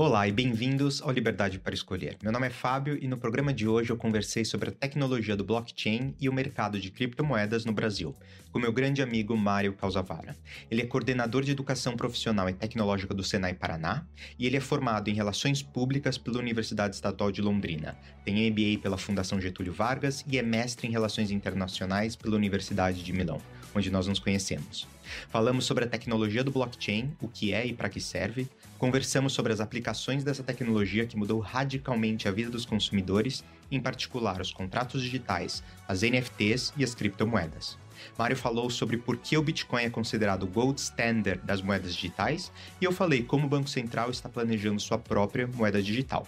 Olá e bem-vindos ao Liberdade para Escolher. Meu nome é Fábio e no programa de hoje eu conversei sobre a tecnologia do blockchain e o mercado de criptomoedas no Brasil, com meu grande amigo Mário Causavara. Ele é coordenador de educação profissional e tecnológica do Senai Paraná e ele é formado em Relações Públicas pela Universidade Estadual de Londrina. Tem MBA pela Fundação Getúlio Vargas e é mestre em Relações Internacionais pela Universidade de Milão, onde nós nos conhecemos. Falamos sobre a tecnologia do blockchain, o que é e para que serve, Conversamos sobre as aplicações dessa tecnologia que mudou radicalmente a vida dos consumidores, em particular os contratos digitais, as NFTs e as criptomoedas. Mário falou sobre por que o Bitcoin é considerado o gold standard das moedas digitais e eu falei como o Banco Central está planejando sua própria moeda digital.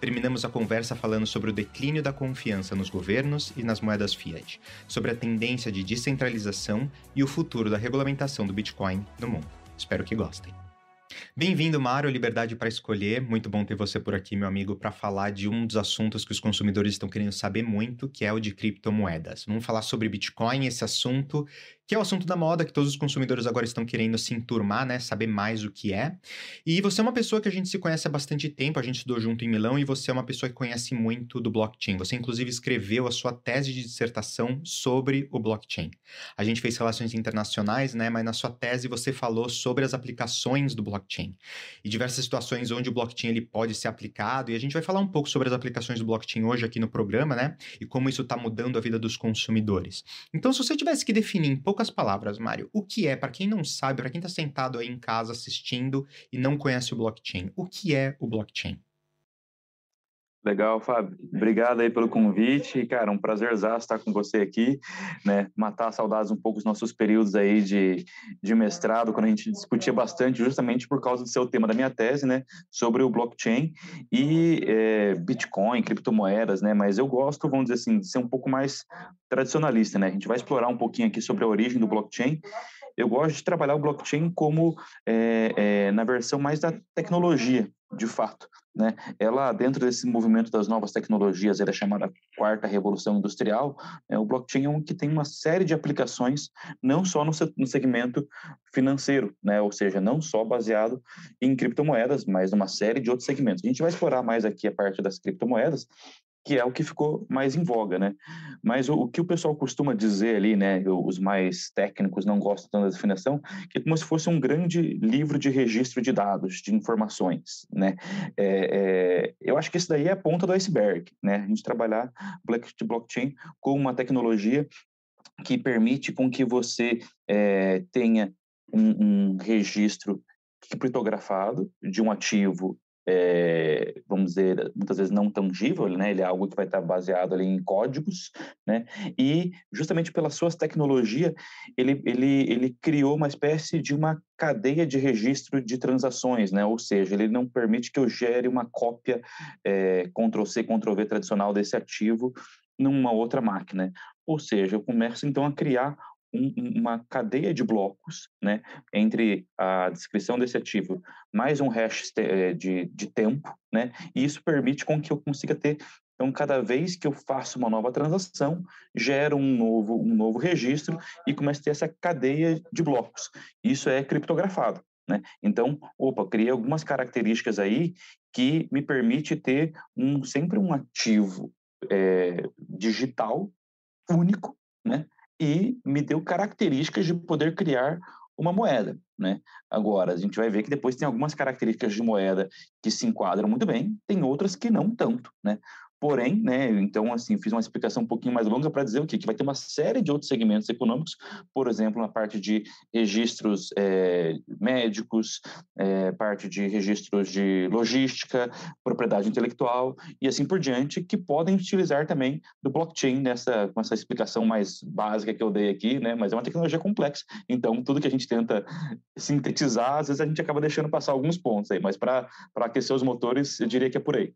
Terminamos a conversa falando sobre o declínio da confiança nos governos e nas moedas fiat, sobre a tendência de descentralização e o futuro da regulamentação do Bitcoin no mundo. Espero que gostem. Bem-vindo, Mário, Liberdade para Escolher. Muito bom ter você por aqui, meu amigo, para falar de um dos assuntos que os consumidores estão querendo saber muito, que é o de criptomoedas. Vamos falar sobre Bitcoin, esse assunto que é o assunto da moda, que todos os consumidores agora estão querendo se enturmar, né? Saber mais o que é. E você é uma pessoa que a gente se conhece há bastante tempo, a gente estudou junto em Milão, e você é uma pessoa que conhece muito do blockchain. Você, inclusive, escreveu a sua tese de dissertação sobre o blockchain. A gente fez relações internacionais, né? Mas na sua tese você falou sobre as aplicações do blockchain e diversas situações onde o blockchain ele pode ser aplicado. E a gente vai falar um pouco sobre as aplicações do blockchain hoje aqui no programa, né? E como isso está mudando a vida dos consumidores. Então, se você tivesse que definir em pouco poucas palavras, Mário, o que é, para quem não sabe, para quem está sentado aí em casa assistindo e não conhece o blockchain, o que é o blockchain? Legal, Fábio. Obrigado aí pelo convite. Cara, um prazer estar com você aqui, né? Matar saudades um pouco dos nossos períodos aí de, de mestrado, quando a gente discutia bastante, justamente por causa do seu tema da minha tese, né? Sobre o blockchain e é, Bitcoin, criptomoedas, né? Mas eu gosto, vamos dizer assim, de ser um pouco mais tradicionalista, né? A gente vai explorar um pouquinho aqui sobre a origem do blockchain eu gosto de trabalhar o blockchain como é, é, na versão mais da tecnologia, de fato. Né? Ela, dentro desse movimento das novas tecnologias, ela é chamada quarta revolução industrial, é, o blockchain é um que tem uma série de aplicações, não só no, no segmento financeiro, né? ou seja, não só baseado em criptomoedas, mas numa série de outros segmentos. A gente vai explorar mais aqui a parte das criptomoedas, que é o que ficou mais em voga, né? Mas o, o, que o pessoal costuma dizer ali, né? Os mais técnicos não gostam tanto da definição, que é como se fosse um grande livro de registro de dados, de informações, né? É, é, eu acho que isso daí é a ponta do iceberg, né? A gente trabalhar blockchain com uma tecnologia que permite com que você é, tenha um, um registro criptografado de um ativo é, vamos dizer, muitas vezes não tangível, né? Ele é algo que vai estar baseado ali em códigos, né? E justamente pela sua tecnologia, ele, ele, ele criou uma espécie de uma cadeia de registro de transações, né? Ou seja, ele não permite que eu gere uma cópia é, Ctrl-C, Ctrl-V tradicional desse ativo numa outra máquina. Ou seja, eu começo então a criar um, uma cadeia de blocos, né, entre a descrição desse ativo mais um hash eh, de, de tempo, né, e isso permite com que eu consiga ter então, cada vez que eu faço uma nova transação, gera um novo, um novo registro e começa a ter essa cadeia de blocos. Isso é criptografado. Né? Então, opa, criei algumas características aí que me permite ter um, sempre um ativo é, digital único, né? E me deu características de poder criar uma moeda, né? Agora, a gente vai ver que depois tem algumas características de moeda que se enquadram muito bem, tem outras que não tanto, né? Porém, né, então, assim, fiz uma explicação um pouquinho mais longa para dizer o quê? Que vai ter uma série de outros segmentos econômicos, por exemplo, na parte de registros é, médicos, é, parte de registros de logística, propriedade intelectual e assim por diante, que podem utilizar também do blockchain nessa, com essa explicação mais básica que eu dei aqui, né? Mas é uma tecnologia complexa, então tudo que a gente tenta sintetizar, às vezes a gente acaba deixando passar alguns pontos aí, mas para aquecer os motores, eu diria que é por aí.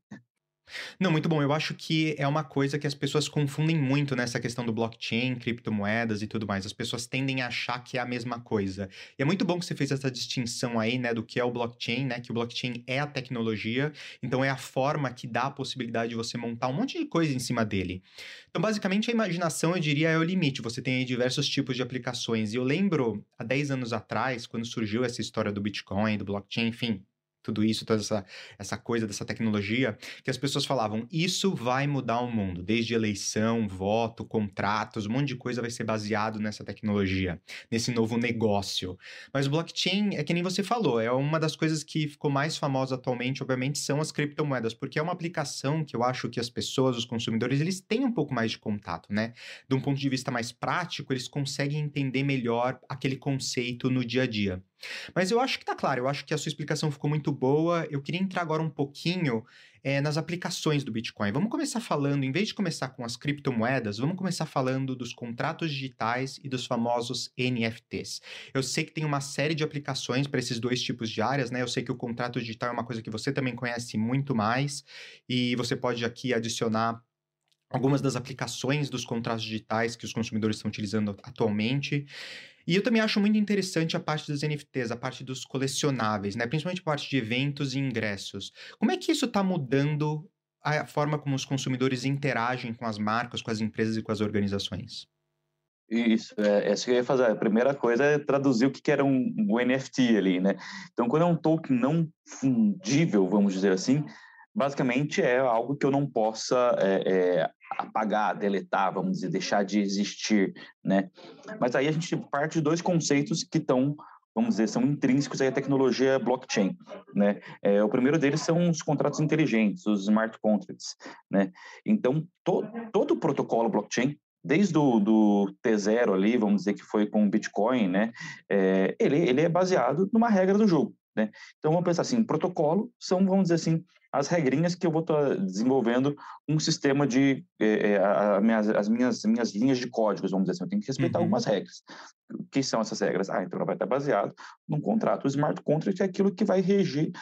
Não, muito bom. Eu acho que é uma coisa que as pessoas confundem muito nessa questão do blockchain, criptomoedas e tudo mais. As pessoas tendem a achar que é a mesma coisa. E é muito bom que você fez essa distinção aí, né, do que é o blockchain, né, que o blockchain é a tecnologia, então é a forma que dá a possibilidade de você montar um monte de coisa em cima dele. Então, basicamente, a imaginação, eu diria, é o limite. Você tem aí diversos tipos de aplicações. E eu lembro, há 10 anos atrás, quando surgiu essa história do Bitcoin, do blockchain, enfim, tudo isso, toda essa, essa coisa dessa tecnologia, que as pessoas falavam, isso vai mudar o mundo, desde eleição, voto, contratos, um monte de coisa vai ser baseado nessa tecnologia, nesse novo negócio. Mas o blockchain é que nem você falou, é uma das coisas que ficou mais famosa atualmente, obviamente, são as criptomoedas, porque é uma aplicação que eu acho que as pessoas, os consumidores, eles têm um pouco mais de contato, né? De um ponto de vista mais prático, eles conseguem entender melhor aquele conceito no dia a dia. Mas eu acho que tá claro, eu acho que a sua explicação ficou muito boa. Eu queria entrar agora um pouquinho é, nas aplicações do Bitcoin. Vamos começar falando, em vez de começar com as criptomoedas, vamos começar falando dos contratos digitais e dos famosos NFTs. Eu sei que tem uma série de aplicações para esses dois tipos de áreas, né? Eu sei que o contrato digital é uma coisa que você também conhece muito mais, e você pode aqui adicionar algumas das aplicações dos contratos digitais que os consumidores estão utilizando atualmente. E eu também acho muito interessante a parte dos NFTs, a parte dos colecionáveis, né? Principalmente a parte de eventos e ingressos. Como é que isso está mudando a forma como os consumidores interagem com as marcas, com as empresas e com as organizações? Isso, é, essa que eu ia fazer. A primeira coisa é traduzir o que era um, um NFT ali, né? Então, quando é um token não fundível, vamos dizer assim, basicamente é algo que eu não possa é, é, apagar, deletar, vamos dizer, deixar de existir, né? Mas aí a gente parte de dois conceitos que estão vamos dizer, são intrínsecos à tecnologia blockchain, né? É, o primeiro deles são os contratos inteligentes, os smart contracts, né? Então, to, todo o protocolo blockchain, desde o do T0 ali, vamos dizer que foi com o Bitcoin, né? É, ele, ele é baseado numa regra do jogo, né? Então, vamos pensar assim, protocolo são, vamos dizer assim, as regrinhas que eu vou estar desenvolvendo um sistema de é, a, minhas, as minhas, minhas linhas de códigos, vamos dizer assim, eu tenho que respeitar uhum. algumas regras. O que são essas regras? Ah, então ela vai estar baseado num contrato. O smart contract é aquilo que vai reger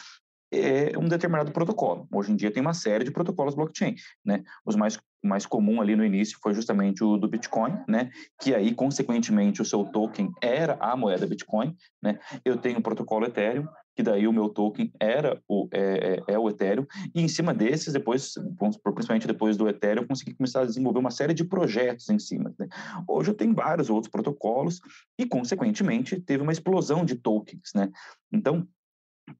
é, um determinado protocolo. Hoje em dia tem uma série de protocolos blockchain, né? Os mais mais comum ali no início foi justamente o do Bitcoin, né? Que aí, consequentemente, o seu token era a moeda Bitcoin, né? Eu tenho o protocolo Ethereum, que daí o meu token era o, é, é, é, o Ethereum, e em cima desses, depois, principalmente depois do Ethereum, eu consegui começar a desenvolver uma série de projetos em cima. Né? Hoje eu tenho vários outros protocolos e, consequentemente, teve uma explosão de tokens, né? Então,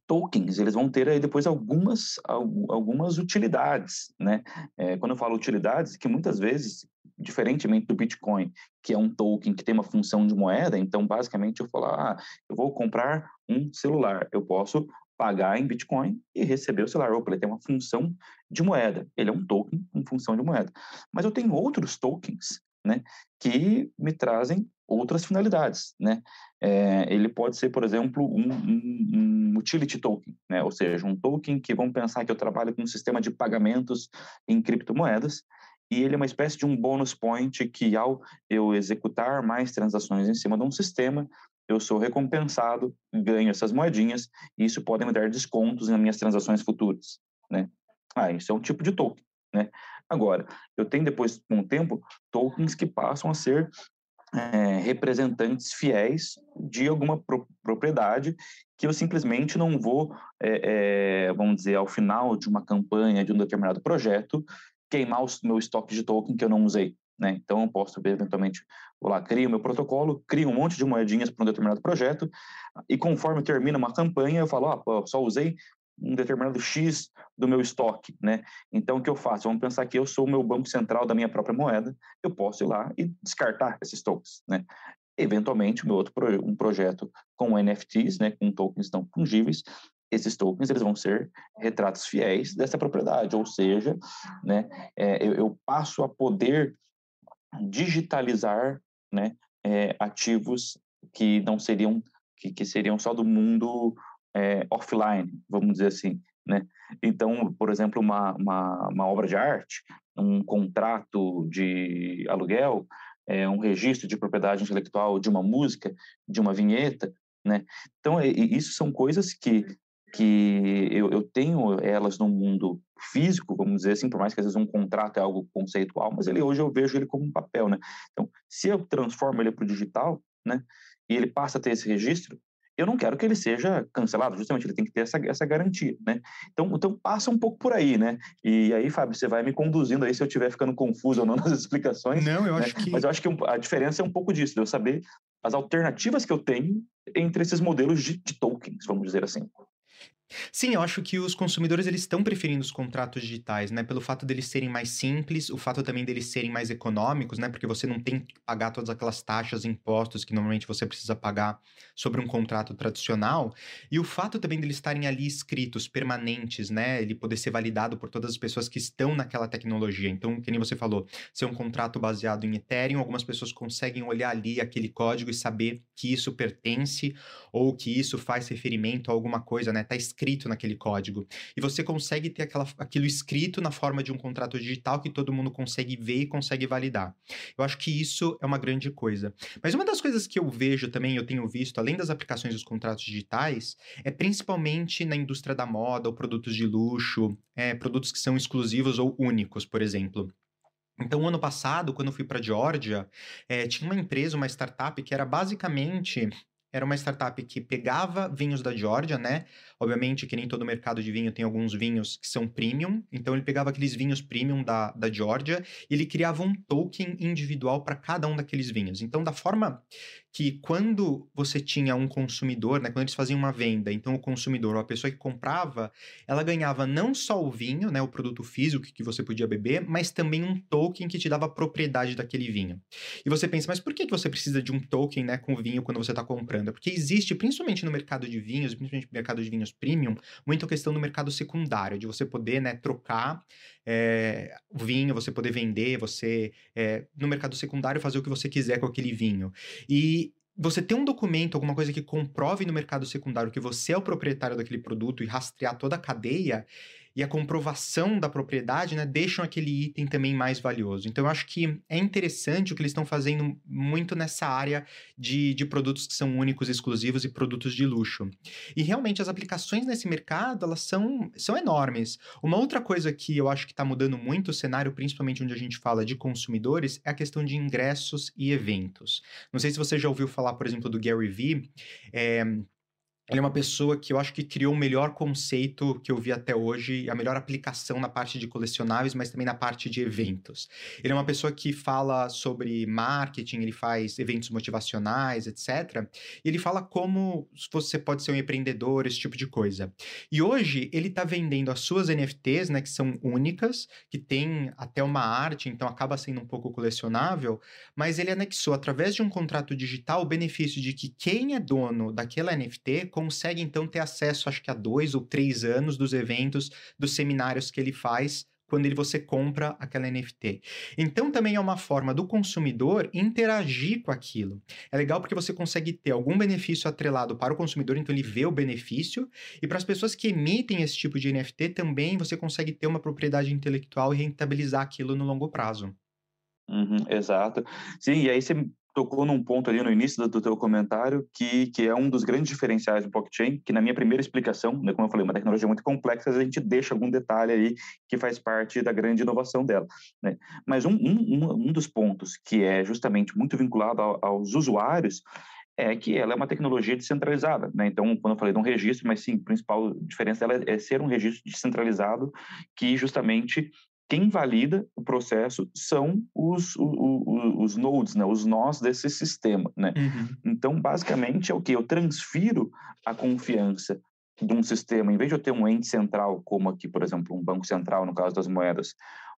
tokens, eles vão ter aí depois algumas, algumas utilidades, né? É, quando eu falo utilidades, que muitas vezes diferentemente do Bitcoin, que é um token que tem uma função de moeda, então basicamente eu falar, ah, eu vou comprar um celular, eu posso pagar em Bitcoin e receber o celular. Opa, ele tem uma função de moeda, ele é um token com função de moeda. Mas eu tenho outros tokens, né, que me trazem outras finalidades, né? É, ele pode ser, por exemplo, um, um, um, utility token, né? Ou seja, um token que vamos pensar que eu trabalho com um sistema de pagamentos em criptomoedas e ele é uma espécie de um bônus point que, ao eu executar mais transações em cima de um sistema, eu sou recompensado, ganho essas moedinhas, e isso pode me dar descontos nas minhas transações futuras, né? Ah, isso é um tipo de token, né? Agora, eu tenho depois, com o tempo, tokens que passam a ser é, representantes fiéis de alguma pro propriedade que eu simplesmente não vou, é, é, vamos dizer, ao final de uma campanha de um determinado projeto, queimar o meu estoque de token que eu não usei. Né? Então, eu posso, eventualmente, vou lá, crio meu protocolo, crio um monte de moedinhas para um determinado projeto, e conforme termina uma campanha, eu falo, ah, pô, só usei um determinado X do meu estoque, né? Então, o que eu faço? Vamos pensar que eu sou o meu banco central da minha própria moeda, eu posso ir lá e descartar esses tokens, né? Eventualmente, meu outro um projeto com NFTs, né, com tokens não fungíveis, esses tokens eles vão ser retratos fiéis dessa propriedade, ou seja, né, é, eu, eu, passo a poder digitalizar né, é, ativos que não seriam que, que, seriam só do mundo é, offline, vamos dizer assim, né? Então, por exemplo, uma, uma, uma obra de arte, um contrato de aluguel, é, um registro de propriedade intelectual de uma música, de uma vinheta, né? Então, isso são coisas que que eu, eu, tenho elas no mundo físico, vamos dizer assim, por mais que às vezes um contrato é algo conceitual, mas ele hoje eu vejo ele como um papel, né? Então, se eu transformo ele para o digital, né, e ele passa a ter esse registro, eu não quero que ele seja cancelado, justamente ele tem que ter essa, essa garantia, né? Então, então passa um pouco por aí, né? E aí, Fábio, você vai me conduzindo aí se eu estiver ficando confuso ou não nas explicações. Não, eu né? acho que. Mas eu acho que a diferença é um pouco disso, de eu saber as alternativas que eu tenho entre esses modelos de, de tokens, vamos dizer assim. Sim, eu acho que os consumidores eles estão preferindo os contratos digitais, né? Pelo fato deles serem mais simples, o fato também deles serem mais econômicos, né? Porque você não tem que pagar todas aquelas taxas, impostos que normalmente você precisa pagar sobre um contrato tradicional, e o fato também deles estarem ali escritos, permanentes, né? Ele poder ser validado por todas as pessoas que estão naquela tecnologia. Então, que nem você falou, ser um contrato baseado em Ethereum, algumas pessoas conseguem olhar ali aquele código e saber que isso pertence ou que isso faz referimento a alguma coisa, né? Tá escrito naquele código. E você consegue ter aquela, aquilo escrito na forma de um contrato digital que todo mundo consegue ver e consegue validar. Eu acho que isso é uma grande coisa. Mas uma das coisas que eu vejo também, eu tenho visto, além das aplicações dos contratos digitais, é principalmente na indústria da moda ou produtos de luxo, é, produtos que são exclusivos ou únicos, por exemplo. Então, ano passado, quando eu fui para a Geórgia, é, tinha uma empresa, uma startup, que era basicamente era uma startup que pegava vinhos da Geórgia, né? Obviamente que nem todo mercado de vinho tem alguns vinhos que são premium, então ele pegava aqueles vinhos premium da, da Geórgia e ele criava um token individual para cada um daqueles vinhos. Então, da forma que quando você tinha um consumidor, né, quando eles faziam uma venda, então o consumidor ou a pessoa que comprava, ela ganhava não só o vinho, né, o produto físico que você podia beber, mas também um token que te dava a propriedade daquele vinho. E você pensa, mas por que, você precisa de um token né, com vinho quando você está comprando? Porque existe, principalmente no mercado de vinhos, principalmente no mercado de vinhos premium, muita questão no mercado secundário, de você poder né, trocar é, vinho, você poder vender, você, é, no mercado secundário, fazer o que você quiser com aquele vinho. E você ter um documento, alguma coisa que comprove no mercado secundário que você é o proprietário daquele produto e rastrear toda a cadeia, e a comprovação da propriedade, né, deixam aquele item também mais valioso. Então, eu acho que é interessante o que eles estão fazendo muito nessa área de, de produtos que são únicos, exclusivos e produtos de luxo. E realmente as aplicações nesse mercado, elas são, são enormes. Uma outra coisa que eu acho que está mudando muito o cenário, principalmente onde a gente fala de consumidores, é a questão de ingressos e eventos. Não sei se você já ouviu falar, por exemplo, do Gary Vee, é, ele é uma pessoa que eu acho que criou o melhor conceito que eu vi até hoje, a melhor aplicação na parte de colecionáveis, mas também na parte de eventos. Ele é uma pessoa que fala sobre marketing, ele faz eventos motivacionais, etc. E ele fala como você pode ser um empreendedor, esse tipo de coisa. E hoje ele está vendendo as suas NFTs, né, que são únicas, que tem até uma arte, então acaba sendo um pouco colecionável, mas ele anexou através de um contrato digital o benefício de que quem é dono daquela NFT consegue então ter acesso, acho que a dois ou três anos dos eventos, dos seminários que ele faz quando ele, você compra aquela NFT. Então também é uma forma do consumidor interagir com aquilo. É legal porque você consegue ter algum benefício atrelado para o consumidor, então ele vê o benefício, e para as pessoas que emitem esse tipo de NFT também você consegue ter uma propriedade intelectual e rentabilizar aquilo no longo prazo. Uhum, exato. Sim, e aí você tocou num ponto ali no início do, do teu comentário que, que é um dos grandes diferenciais do blockchain, que na minha primeira explicação, né, como eu falei, uma tecnologia muito complexa, a gente deixa algum detalhe aí que faz parte da grande inovação dela. Né? Mas um, um, um dos pontos que é justamente muito vinculado ao, aos usuários é que ela é uma tecnologia descentralizada, né? Então, quando eu falei de um registro, mas sim, a principal diferença dela é ser um registro descentralizado que justamente quem valida o processo são os, os, os nodes, né, os nós desse sistema. Né? Uhum. Então, basicamente, é o que? Eu transfiro a confiança de um sistema, em vez de eu ter um ente central, como aqui, por exemplo, um banco central, no caso das moedas,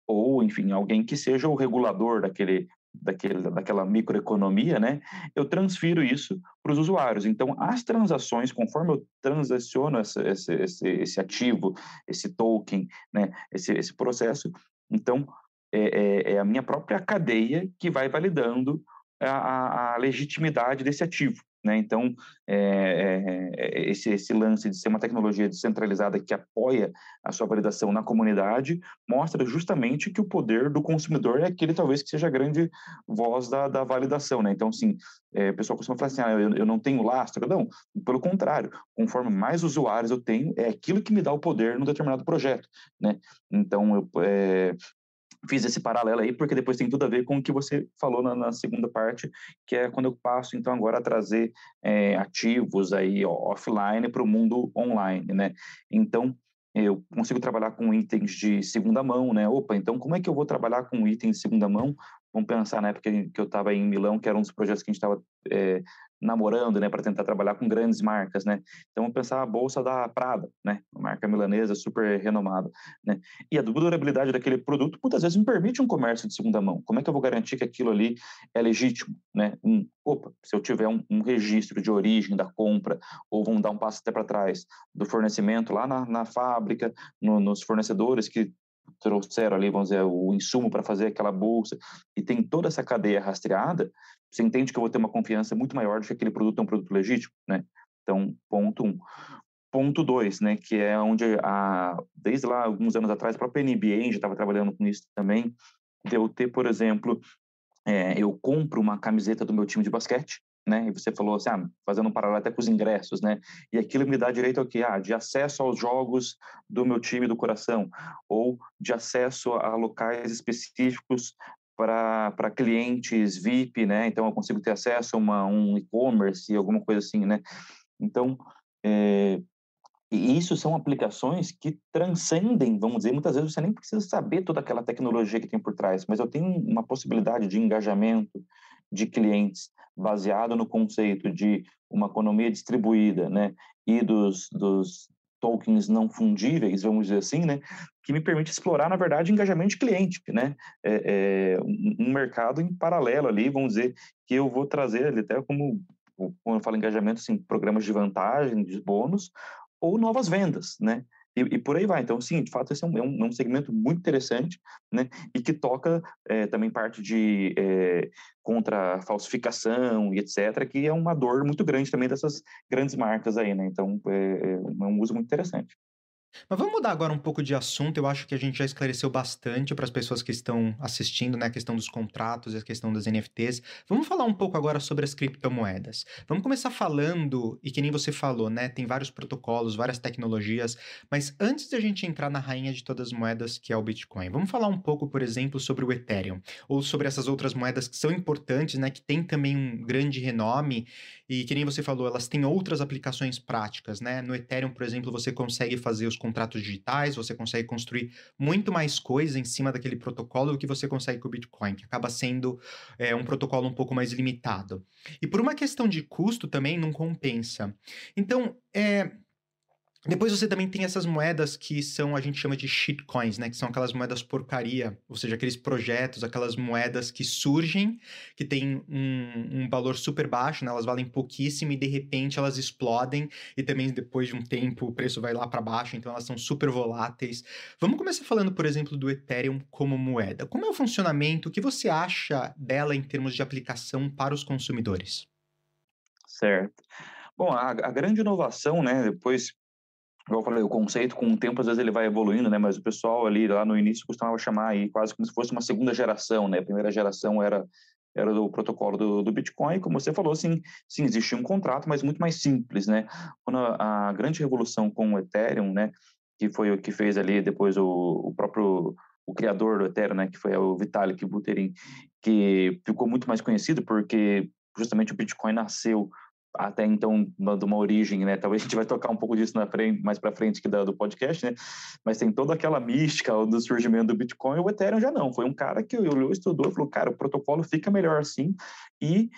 ou, enfim, alguém que seja o regulador daquele, daquele, daquela microeconomia, né? Eu transfiro isso para os usuários. Então, as transações, conforme eu transaciono esse, esse, esse, esse ativo, esse token, né? Esse, esse processo, então é, é, é a minha própria cadeia que vai validando a, a legitimidade desse ativo. Né? Então, é, é, esse, esse, lance de ser uma tecnologia descentralizada que apoia a sua validação na comunidade mostra justamente que o poder do consumidor é aquele talvez que seja a grande voz da, da validação. Né? Então, assim, é, o pessoal costuma falar assim, ah, eu, eu, não tenho lastro. Não, pelo contrário, conforme mais usuários eu tenho, é aquilo que me dá o poder num determinado projeto. Né? Então, eu, é, fiz esse paralelo aí, porque depois tem tudo a ver com o que você falou na, na segunda parte, que é quando eu passo, então, agora a trazer é, ativos aí ó, offline para o mundo online, né? Então, eu consigo trabalhar com itens de segunda mão, né? Opa, então como é que eu vou trabalhar com itens de segunda mão vamos pensar na época que eu estava em Milão, que era um dos projetos que a gente estava é, namorando, né, para tentar trabalhar com grandes marcas, né? Então, vamos pensar a bolsa da Prada, né, uma marca milanesa super renomada, né? E a durabilidade daquele produto muitas vezes me permite um comércio de segunda mão. Como é que eu vou garantir que aquilo ali é legítimo, né? Um, opa, se eu tiver um, um registro de origem da compra, ou vamos dar um passo até para trás do fornecimento lá na, na fábrica, no, nos fornecedores que trouxeram ali, vamos dizer, o insumo para fazer aquela bolsa, e tem toda essa cadeia rastreada, você entende que eu vou ter uma confiança muito maior de que aquele produto é um produto legítimo, né? Então, ponto um. Ponto dois, né, que é onde, a, desde lá, alguns anos atrás, a própria NBA já estava trabalhando com isso também, de eu ter, por exemplo, é, eu compro uma camiseta do meu time de basquete, né? E você falou assim, ah, fazendo um paralelo até com os ingressos, né? E aquilo me dá direito ao quê? Ah, de acesso aos jogos do meu time do coração, ou de acesso a locais específicos para clientes VIP, né? Então eu consigo ter acesso a uma, um e-commerce, alguma coisa assim, né? Então, é, e isso são aplicações que transcendem, vamos dizer, muitas vezes você nem precisa saber toda aquela tecnologia que tem por trás, mas eu tenho uma possibilidade de engajamento de clientes baseado no conceito de uma economia distribuída, né, e dos, dos tokens não fundíveis, vamos dizer assim, né, que me permite explorar, na verdade, engajamento de cliente, né, é, é um, mercado em paralelo ali, vamos dizer, que eu vou trazer ali até como, quando eu falo engajamento, assim, programas de vantagem, de bônus, ou novas vendas, né, e, e, por aí vai. Então, sim, de fato, esse é um, é um, é um segmento muito interessante, né? E que toca é, também parte de é, contra falsificação e etc., que é uma dor muito grande também dessas grandes marcas aí, né? Então, é, é um uso muito interessante. Mas vamos mudar agora um pouco de assunto. Eu acho que a gente já esclareceu bastante para as pessoas que estão assistindo, né? A questão dos contratos e a questão das NFTs. Vamos falar um pouco agora sobre as criptomoedas. Vamos começar falando, e que nem você falou, né? Tem vários protocolos, várias tecnologias. Mas antes de a gente entrar na rainha de todas as moedas, que é o Bitcoin, vamos falar um pouco, por exemplo, sobre o Ethereum. Ou sobre essas outras moedas que são importantes, né? Que tem também um grande renome. E que nem você falou, elas têm outras aplicações práticas, né? No Ethereum, por exemplo, você consegue fazer os contratos digitais, você consegue construir muito mais coisa em cima daquele protocolo do que você consegue com o Bitcoin, que acaba sendo é, um protocolo um pouco mais limitado. E por uma questão de custo também não compensa. Então, é, depois você também tem essas moedas que são, a gente chama de shitcoins, né? Que são aquelas moedas porcaria, ou seja, aqueles projetos, aquelas moedas que surgem, que têm um, um valor super baixo, né? Elas valem pouquíssimo e de repente elas explodem e também depois de um tempo o preço vai lá para baixo, então elas são super voláteis. Vamos começar falando, por exemplo, do Ethereum como moeda. Como é o funcionamento? O que você acha dela em termos de aplicação para os consumidores? Certo. Bom, a, a grande inovação, né, depois igual eu falei, o conceito com o tempo às vezes ele vai evoluindo, né? Mas o pessoal ali lá no início costumava chamar aí quase como se fosse uma segunda geração, né? A primeira geração era era do protocolo do, do Bitcoin, como você falou, sim, sim, existia um contrato, mas muito mais simples, né? Quando a, a grande revolução com o Ethereum, né, que foi o que fez ali depois o, o próprio o criador do Ethereum, né, que foi o Vitalik Buterin, que ficou muito mais conhecido porque justamente o Bitcoin nasceu até então de uma origem, né? Talvez a gente vai tocar um pouco disso na frente, mais para frente que da, do podcast, né? Mas tem toda aquela mística do surgimento do Bitcoin, o Ethereum já não. Foi um cara que olhou, estudou, falou, cara, o protocolo fica melhor assim e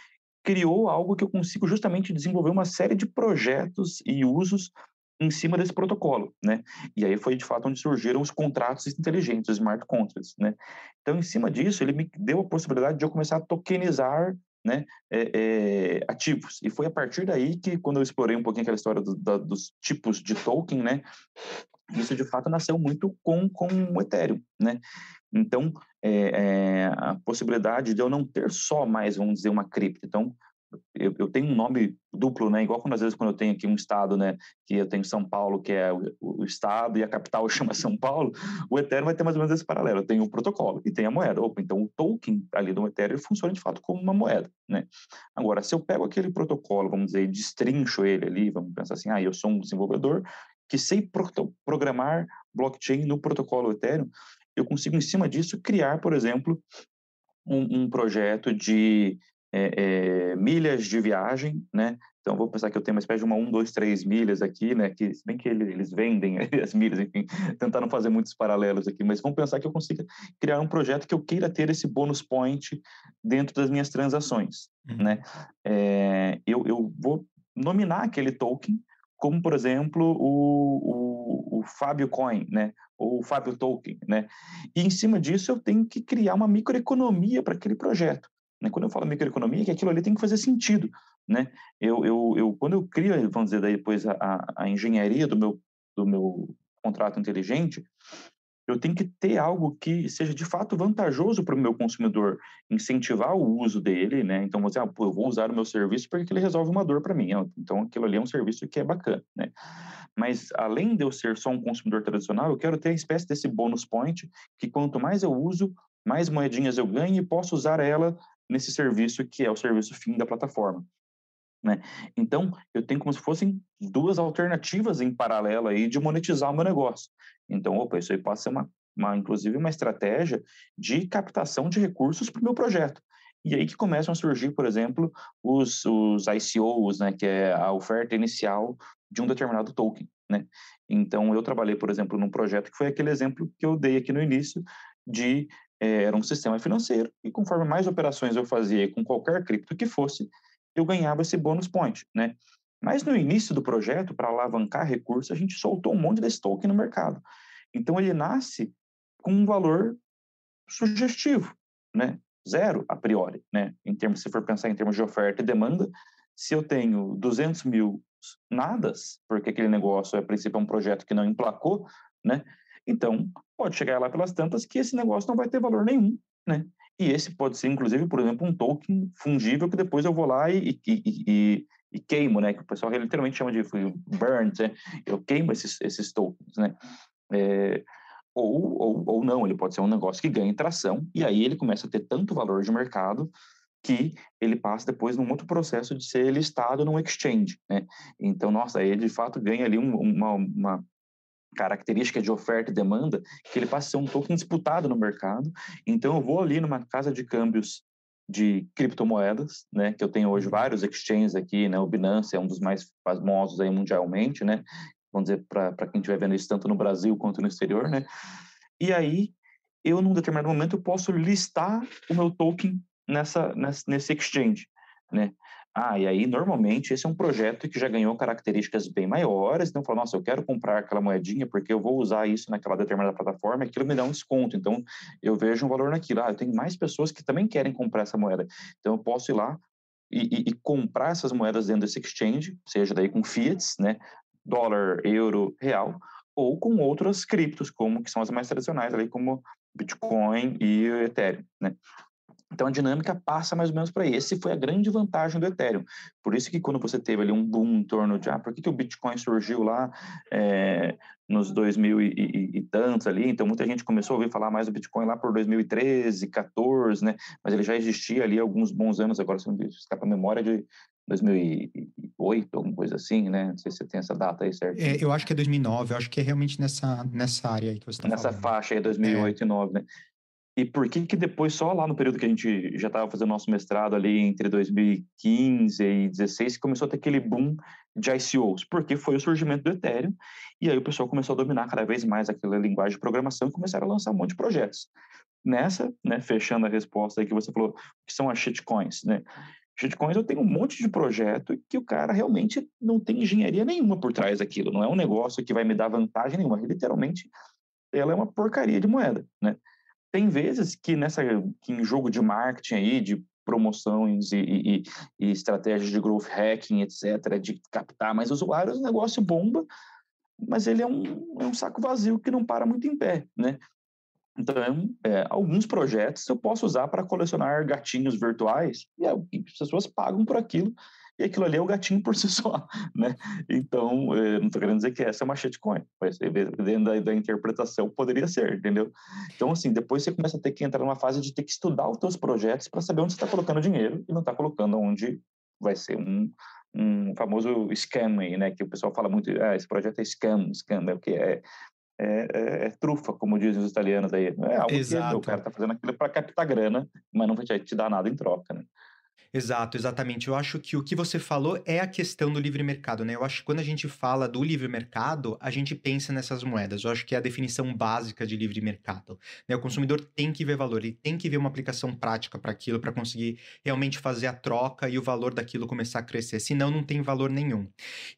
criou algo que eu consigo justamente desenvolver uma série de projetos e usos em cima desse protocolo, né? E aí foi de fato onde surgiram os contratos inteligentes, os smart contracts, né? Então, em cima disso, ele me deu a possibilidade de eu começar a tokenizar né, é, é, ativos. E foi a partir daí que, quando eu explorei um pouquinho aquela história do, da, dos tipos de token, né, isso de fato nasceu muito com, com o Ethereum, né? Então, é, a possibilidade de eu não ter só mais, vamos dizer, uma cripto. Então, eu, eu, tenho um nome duplo, né? Igual quando às vezes quando eu tenho aqui um estado, né? Que eu tenho São Paulo, que é o, o, estado, e a capital chama São Paulo, o Ethereum vai ter mais ou menos esse paralelo. Eu tenho o protocolo e tem a moeda. Opa, então o token ali do Ethereum funciona de fato como uma moeda, né? Agora, se eu pego aquele protocolo, vamos dizer, destrincho ele ali, vamos pensar assim, ah, eu sou um desenvolvedor que sei pro programar blockchain no protocolo Ethereum, eu consigo, em cima disso, criar, por exemplo, um, um projeto de é, é, milhas de viagem, né, Então, vou pensar que eu tenho uma espécie de uma 1, 2, 3 milhas aqui, né? Que, se bem que eles vendem as milhas, enfim, tentando fazer muitos paralelos aqui, mas vamos pensar que eu consiga criar um projeto que eu queira ter esse bônus point dentro das minhas transações, uhum. né? É, eu, eu vou nominar aquele token como, por exemplo, o, o, o Fábio Coin, né? ou o Fábio Token, né? E em cima disso eu tenho que criar uma microeconomia para aquele projeto. Né? Quando eu falo microeconomia, é que aquilo ali tem que fazer sentido, né? Eu, eu, eu quando eu crio, vamos dizer, daí depois a, a engenharia do meu, do meu contrato inteligente, eu tenho que ter algo que seja de fato vantajoso para o meu consumidor, incentivar o uso dele, né? Então, você, ah, pô, eu vou usar o meu serviço porque ele resolve uma dor para mim. Então, aquilo ali é um serviço que é bacana, né? Mas, além de eu ser só um consumidor tradicional, eu quero ter a espécie desse bônus point, que quanto mais eu uso, mais moedinhas eu ganho e posso usar ela nesse serviço que é o serviço fim da plataforma. Né? Então, eu tenho como se fossem duas alternativas em paralelo aí de monetizar o meu negócio. Então, opa, isso aí pode ser uma, uma inclusive uma estratégia de captação de recursos para o meu projeto. E aí que começam a surgir, por exemplo, os, os ICOs, né, que é a oferta inicial de um determinado token. Né? Então, eu trabalhei, por exemplo, num projeto que foi aquele exemplo que eu dei aqui no início, de era um sistema financeiro, e conforme mais operações eu fazia com qualquer cripto que fosse, eu ganhava esse bônus point, né? Mas no início do projeto, para alavancar recursos, a gente soltou um monte desse token no mercado. Então ele nasce com um valor sugestivo, né? Zero a priori, né? Em termos, se for pensar em termos de oferta e demanda, se eu tenho 200 mil nadas, porque aquele negócio, a princípio, é um projeto que não emplacou, né? Então, pode chegar lá pelas tantas que esse negócio não vai ter valor nenhum, né? E esse pode ser, inclusive, por exemplo, um token fungível que depois eu vou lá e, e, e, e queimo, né? Que o pessoal literalmente chama de burn, né? Eu queimo esses, esses tokens, né? É, ou, ou, ou não, ele pode ser um negócio que ganha tração e aí ele começa a ter tanto valor de mercado que ele passa depois num outro processo de ser listado num exchange, né? Então, nossa, ele de fato ganha ali um, uma, uma característica de oferta e demanda, que ele passa a ser um token disputado no mercado. Então, eu vou ali numa casa de câmbios de criptomoedas, né, que eu tenho hoje uhum. vários exchanges aqui, né, o Binance é um dos mais famosos aí mundialmente, né, vamos dizer, para quem estiver vendo isso tanto no Brasil quanto no exterior, né, e aí, eu, num determinado momento, eu posso listar o meu token nessa, nessa nesse exchange, né, ah, e aí, normalmente, esse é um projeto que já ganhou características bem maiores, então fala, nossa, eu quero comprar aquela moedinha porque eu vou usar isso naquela determinada plataforma aquilo me dá um desconto, então eu vejo um valor naquilo. Ah, eu tenho mais pessoas que também querem comprar essa moeda, então eu posso ir lá e, e, e comprar essas moedas dentro desse exchange, seja daí com fiats, né, dólar, euro, real, ou com outras criptos, como que são as mais tradicionais ali, como Bitcoin e Ethereum, né? Então a dinâmica passa mais ou menos para. Esse foi a grande vantagem do Ethereum. Por isso que quando você teve ali um boom em torno de ah, por que, que o Bitcoin surgiu lá é, nos 2000 e, e, e, tantos ali, então muita gente começou a ouvir falar mais do Bitcoin lá por 2013, 14, né? Mas ele já existia ali alguns bons anos, agora se não escapa a memória de 2008, alguma coisa assim, né? Não sei se você tem essa data aí certo. É, eu acho que é 2009, eu acho que é realmente nessa, nessa área aí que você está Nessa falando. faixa aí, 2008 é. e 2009, né? E por que que depois, só lá no período que a gente já estava fazendo nosso mestrado ali, entre 2015 e 2016, começou a ter aquele boom de ICOs? Porque foi o surgimento do Ethereum, e aí o pessoal começou a dominar cada vez mais aquela linguagem de programação e começaram a lançar um monte de projetos. Nessa, né, fechando a resposta aí que você falou, que são as shitcoins, né? Shitcoins eu tenho um monte de projeto que o cara realmente não tem engenharia nenhuma por trás daquilo, não é um negócio que vai me dar vantagem nenhuma, literalmente ela é uma porcaria de moeda, né? Tem vezes que nessa que em jogo de marketing aí, de promoções e, e, e, estratégias de growth hacking, etc., de captar mais usuários, o negócio bomba, mas ele é um, é um saco vazio que não para muito em pé, né? Então, é, alguns projetos eu posso usar para colecionar gatinhos virtuais é, e as pessoas pagam por aquilo e aquilo ali é o gatinho por si só, né? Então, eh, não estou querendo dizer que essa é uma shitcoin, mas dentro da, da, interpretação poderia ser, entendeu? Então, assim, depois você começa a ter que entrar numa fase de ter que estudar os teus projetos para saber onde você está colocando dinheiro e não está colocando onde vai ser um, um famoso scam aí, né? Que o pessoal fala muito, ah, esse projeto é scam, scam é o que é, é, é, é, trufa, como dizem os italianos aí. É algo Exato. que o cara está fazendo aquilo para captar grana, mas não vai te dar nada em troca, né? Exato, exatamente. Eu acho que o que você falou é a questão do livre mercado, né? Eu acho que quando a gente fala do livre mercado, a gente pensa nessas moedas. Eu acho que é a definição básica de livre mercado. Né? O consumidor tem que ver valor, ele tem que ver uma aplicação prática para aquilo, para conseguir realmente fazer a troca e o valor daquilo começar a crescer. Senão, não tem valor nenhum.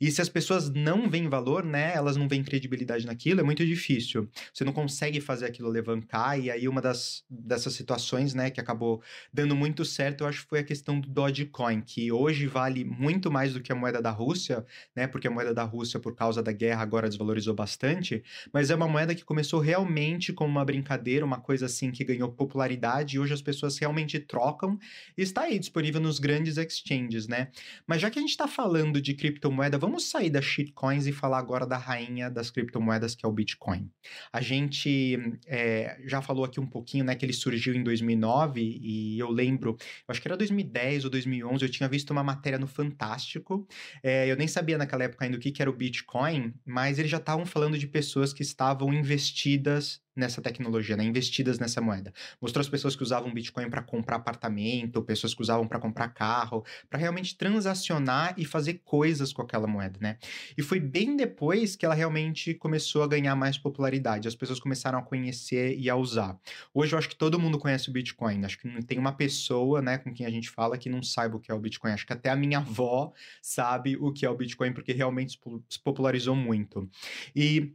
E se as pessoas não veem valor, né? Elas não veem credibilidade naquilo, é muito difícil. Você não consegue fazer aquilo levantar. E aí, uma das, dessas situações, né, que acabou dando muito certo, eu acho que foi a questão do Dogecoin, que hoje vale muito mais do que a moeda da Rússia, né? Porque a moeda da Rússia, por causa da guerra, agora desvalorizou bastante, mas é uma moeda que começou realmente como uma brincadeira, uma coisa assim que ganhou popularidade e hoje as pessoas realmente trocam e está aí disponível nos grandes exchanges, né? Mas já que a gente está falando de criptomoeda, vamos sair das shitcoins e falar agora da rainha das criptomoedas, que é o Bitcoin. A gente é, já falou aqui um pouquinho, né, que ele surgiu em 2009 e eu lembro, eu acho que era 2010 2010 ou 2011, eu tinha visto uma matéria no Fantástico. É, eu nem sabia naquela época ainda o que, que era o Bitcoin, mas eles já estavam falando de pessoas que estavam investidas nessa tecnologia, né? investidas nessa moeda. Mostrou as pessoas que usavam Bitcoin para comprar apartamento, pessoas que usavam para comprar carro, para realmente transacionar e fazer coisas com aquela moeda, né? E foi bem depois que ela realmente começou a ganhar mais popularidade. As pessoas começaram a conhecer e a usar. Hoje eu acho que todo mundo conhece o Bitcoin. Acho que não tem uma pessoa, né, com quem a gente fala que não saiba o que é o Bitcoin. Acho que até a minha avó sabe o que é o Bitcoin porque realmente se popularizou muito. E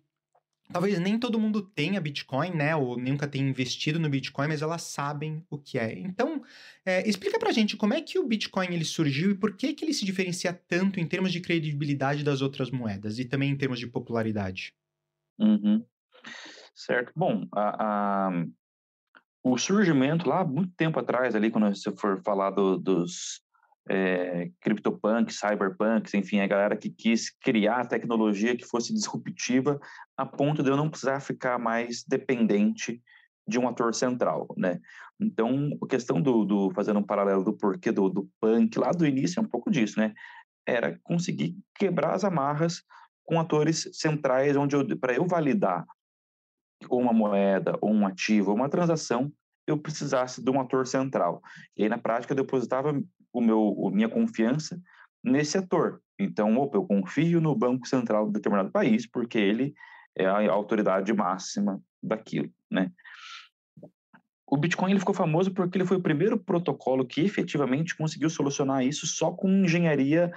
Talvez nem todo mundo tenha Bitcoin, né? Ou nunca tenha investido no Bitcoin, mas elas sabem o que é. Então, é, explica pra gente como é que o Bitcoin ele surgiu e por que, que ele se diferencia tanto em termos de credibilidade das outras moedas e também em termos de popularidade. Uhum. Certo. Bom, a, a, o surgimento lá, muito tempo atrás, ali, quando você for falar do, dos é, CryptoPunks, Cyberpunks, enfim, a galera que quis criar tecnologia que fosse disruptiva a ponto de eu não precisar ficar mais dependente de um ator central, né? Então, a questão do, do fazendo um paralelo do porquê do, do punk lá do início é um pouco disso, né? Era conseguir quebrar as amarras com atores centrais, onde para eu validar uma moeda, ou um ativo, ou uma transação, eu precisasse de um ator central. E aí, na prática, eu depositava o meu, a minha confiança nesse ator. Então, opa, eu confio no Banco Central de determinado país, porque ele é a autoridade máxima daquilo, né? O Bitcoin ele ficou famoso porque ele foi o primeiro protocolo que efetivamente conseguiu solucionar isso só com engenharia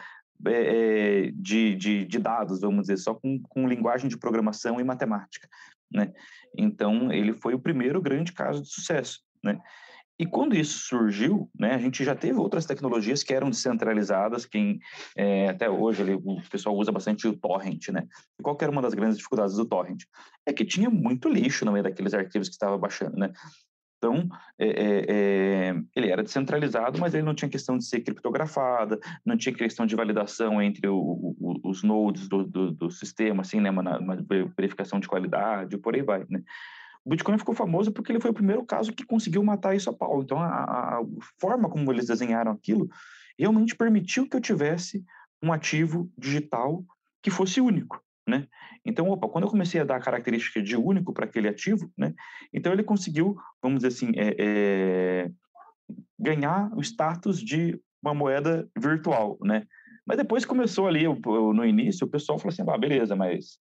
é, de, de, de, dados, vamos dizer, só com, com linguagem de programação e matemática, né? Então, ele foi o primeiro grande caso de sucesso, né? E quando isso surgiu, né, a gente já teve outras tecnologias que eram descentralizadas, quem é, até hoje ali, o pessoal usa bastante o torrent, né? E qual era uma das grandes dificuldades do torrent? É que tinha muito lixo no meio daqueles arquivos que estava baixando, né? Então, é, é, é, ele era descentralizado, mas ele não tinha questão de ser criptografada, não tinha questão de validação entre o, o, os nodes do, do, do, sistema, assim, né, uma, uma verificação de qualidade, por aí vai, né? O Bitcoin ficou famoso porque ele foi o primeiro caso que conseguiu matar isso a pau. Então, a, a forma como eles desenharam aquilo realmente permitiu que eu tivesse um ativo digital que fosse único, né? Então, opa, quando eu comecei a dar a característica de único para aquele ativo, né? Então ele conseguiu, vamos dizer assim, é, é, ganhar o status de uma moeda virtual, né? Mas depois começou ali, no início, o pessoal falou assim, ah, beleza, mas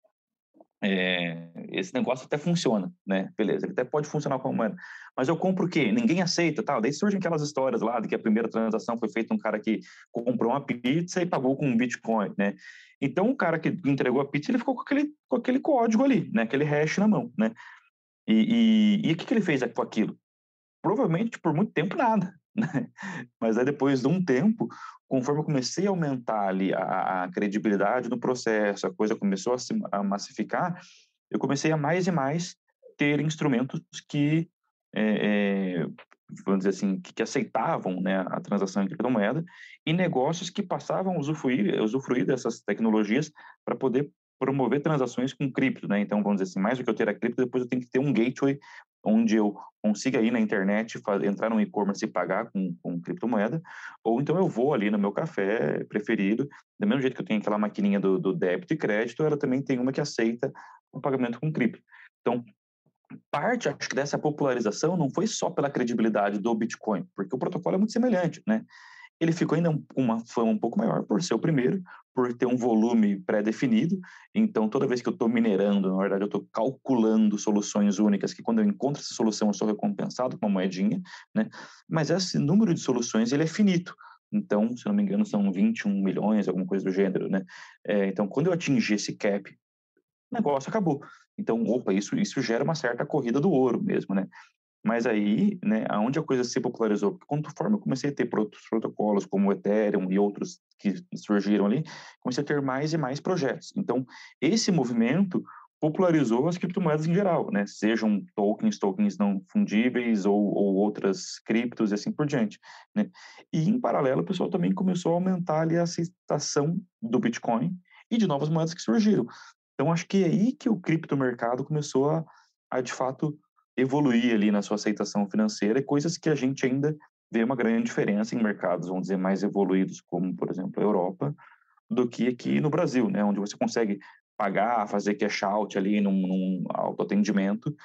é, esse negócio até funciona, né? Beleza, ele até pode funcionar como moeda. Mas eu compro o quê? Ninguém aceita, tal. Daí surgem aquelas histórias lá de que a primeira transação foi feita um cara que comprou uma pizza e pagou com um Bitcoin, né? Então o cara que entregou a pizza, ele ficou com aquele, com aquele código ali, né? Aquele hash na mão, né? E, e, e o que, que ele fez com aquilo? Provavelmente por muito tempo nada, né? Mas aí depois de um tempo, conforme eu comecei a aumentar ali a, a credibilidade no processo, a coisa começou a se a massificar, eu comecei a mais e mais ter instrumentos que, é, é, vamos dizer assim, que, que, aceitavam né, a transação em criptomoeda e negócios que passavam a usufruir, usufruir dessas tecnologias para poder promover transações com cripto, né? Então, vamos dizer assim, mais do que eu ter a cripto, depois eu tenho que ter um gateway onde eu consiga ir na internet, entrar no e-commerce e pagar com, com criptomoeda, ou então eu vou ali no meu café preferido, do mesmo jeito que eu tenho aquela maquininha do, do débito e crédito, ela também tem uma que aceita o pagamento com cripto. Então, parte, acho que dessa popularização não foi só pela credibilidade do Bitcoin, porque o protocolo é muito semelhante, né? Ele ficou ainda com uma fama um pouco maior por ser o primeiro, por ter um volume pré-definido. Então, toda vez que eu estou minerando, na verdade, eu estou calculando soluções únicas, que quando eu encontro essa solução, eu sou recompensado com uma moedinha, né? Mas esse número de soluções, ele é finito. Então, se não me engano, são 21 milhões, alguma coisa do gênero, né? É, então, quando eu atingir esse cap, o negócio acabou. Então, opa, isso, isso gera uma certa corrida do ouro mesmo, né? Mas aí, né, aonde a coisa se popularizou, porque conforme eu comecei a ter outros protocolos como o Ethereum e outros que surgiram ali, comecei a ter mais e mais projetos. Então, esse movimento popularizou as criptomoedas em geral, né? Sejam tokens, tokens não fundíveis ou, ou outras criptos e assim por diante, né? E em paralelo, o pessoal também começou a aumentar ali a aceitação do Bitcoin e de novas moedas que surgiram. Então, acho que é aí que o criptomercado começou a, a de fato evoluir ali na sua aceitação financeira, coisas que a gente ainda vê uma grande diferença em mercados, vamos dizer, mais evoluídos, como, por exemplo, a Europa, do que aqui no Brasil, né, onde você consegue pagar, fazer cash out ali num, num autoatendimento,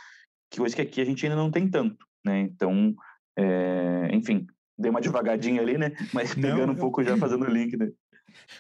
que coisa que aqui a gente ainda não tem tanto, né, então, é, enfim, dei uma devagadinha ali, né, mas pegando não, um pouco já fazendo o link, né.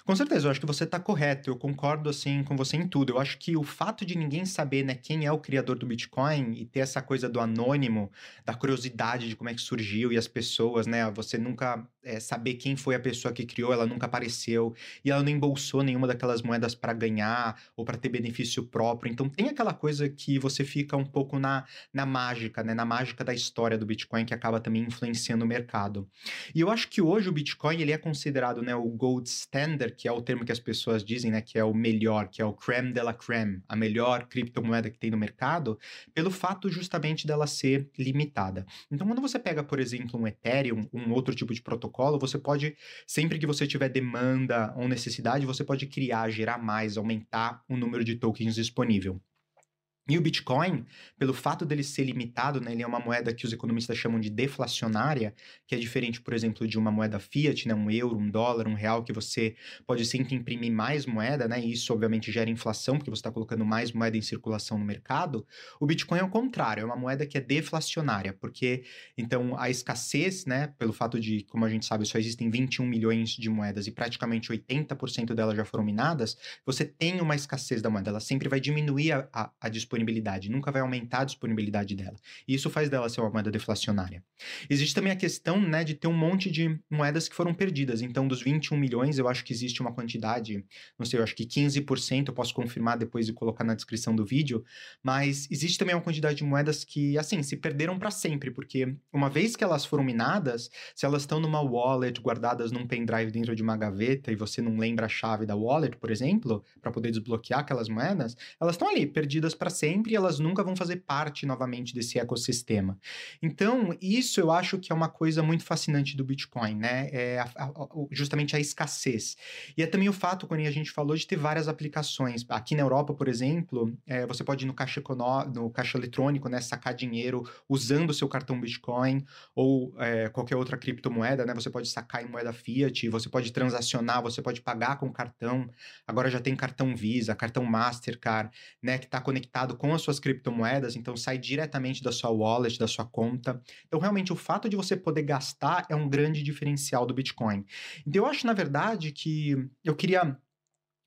Com certeza, eu acho que você está correto. Eu concordo assim com você em tudo. Eu acho que o fato de ninguém saber, né, quem é o criador do Bitcoin e ter essa coisa do anônimo, da curiosidade de como é que surgiu e as pessoas, né, você nunca é, saber quem foi a pessoa que criou, ela nunca apareceu e ela não embolsou nenhuma daquelas moedas para ganhar ou para ter benefício próprio. Então tem aquela coisa que você fica um pouco na, na mágica, né, na mágica da história do Bitcoin que acaba também influenciando o mercado. E eu acho que hoje o Bitcoin ele é considerado, né, o gold standard standard, que é o termo que as pessoas dizem, né, que é o melhor, que é o creme de la creme, a melhor criptomoeda que tem no mercado, pelo fato justamente dela ser limitada. Então, quando você pega, por exemplo, um Ethereum, um outro tipo de protocolo, você pode, sempre que você tiver demanda ou necessidade, você pode criar, gerar mais, aumentar o número de tokens disponível. E o Bitcoin, pelo fato dele ser limitado, né, ele é uma moeda que os economistas chamam de deflacionária, que é diferente, por exemplo, de uma moeda fiat, né, um euro, um dólar, um real, que você pode sempre imprimir mais moeda, né, e isso obviamente gera inflação, porque você está colocando mais moeda em circulação no mercado. O Bitcoin é o contrário, é uma moeda que é deflacionária, porque então a escassez, né, pelo fato de, como a gente sabe, só existem 21 milhões de moedas e praticamente 80% delas já foram minadas, você tem uma escassez da moeda, ela sempre vai diminuir a, a, disponibilidade disponibilidade, nunca vai aumentar a disponibilidade dela. E isso faz dela ser uma moeda deflacionária. Existe também a questão né, de ter um monte de moedas que foram perdidas. Então, dos 21 milhões, eu acho que existe uma quantidade, não sei, eu acho que 15%, eu posso confirmar depois e colocar na descrição do vídeo, mas existe também uma quantidade de moedas que, assim, se perderam para sempre, porque uma vez que elas foram minadas, se elas estão numa wallet guardadas num pendrive dentro de uma gaveta e você não lembra a chave da wallet, por exemplo, para poder desbloquear aquelas moedas, elas estão ali perdidas para sempre sempre, elas nunca vão fazer parte novamente desse ecossistema. Então, isso eu acho que é uma coisa muito fascinante do Bitcoin, né? É a, a, justamente a escassez. E é também o fato, quando a gente falou, de ter várias aplicações. Aqui na Europa, por exemplo, é, você pode ir no caixa, econó no caixa eletrônico, né, sacar dinheiro usando o seu cartão Bitcoin ou é, qualquer outra criptomoeda, né? Você pode sacar em moeda fiat, você pode transacionar, você pode pagar com cartão. Agora já tem cartão Visa, cartão Mastercard, né, que está conectado com as suas criptomoedas, então sai diretamente da sua wallet, da sua conta. Então, realmente, o fato de você poder gastar é um grande diferencial do Bitcoin. Então, eu acho, na verdade, que eu queria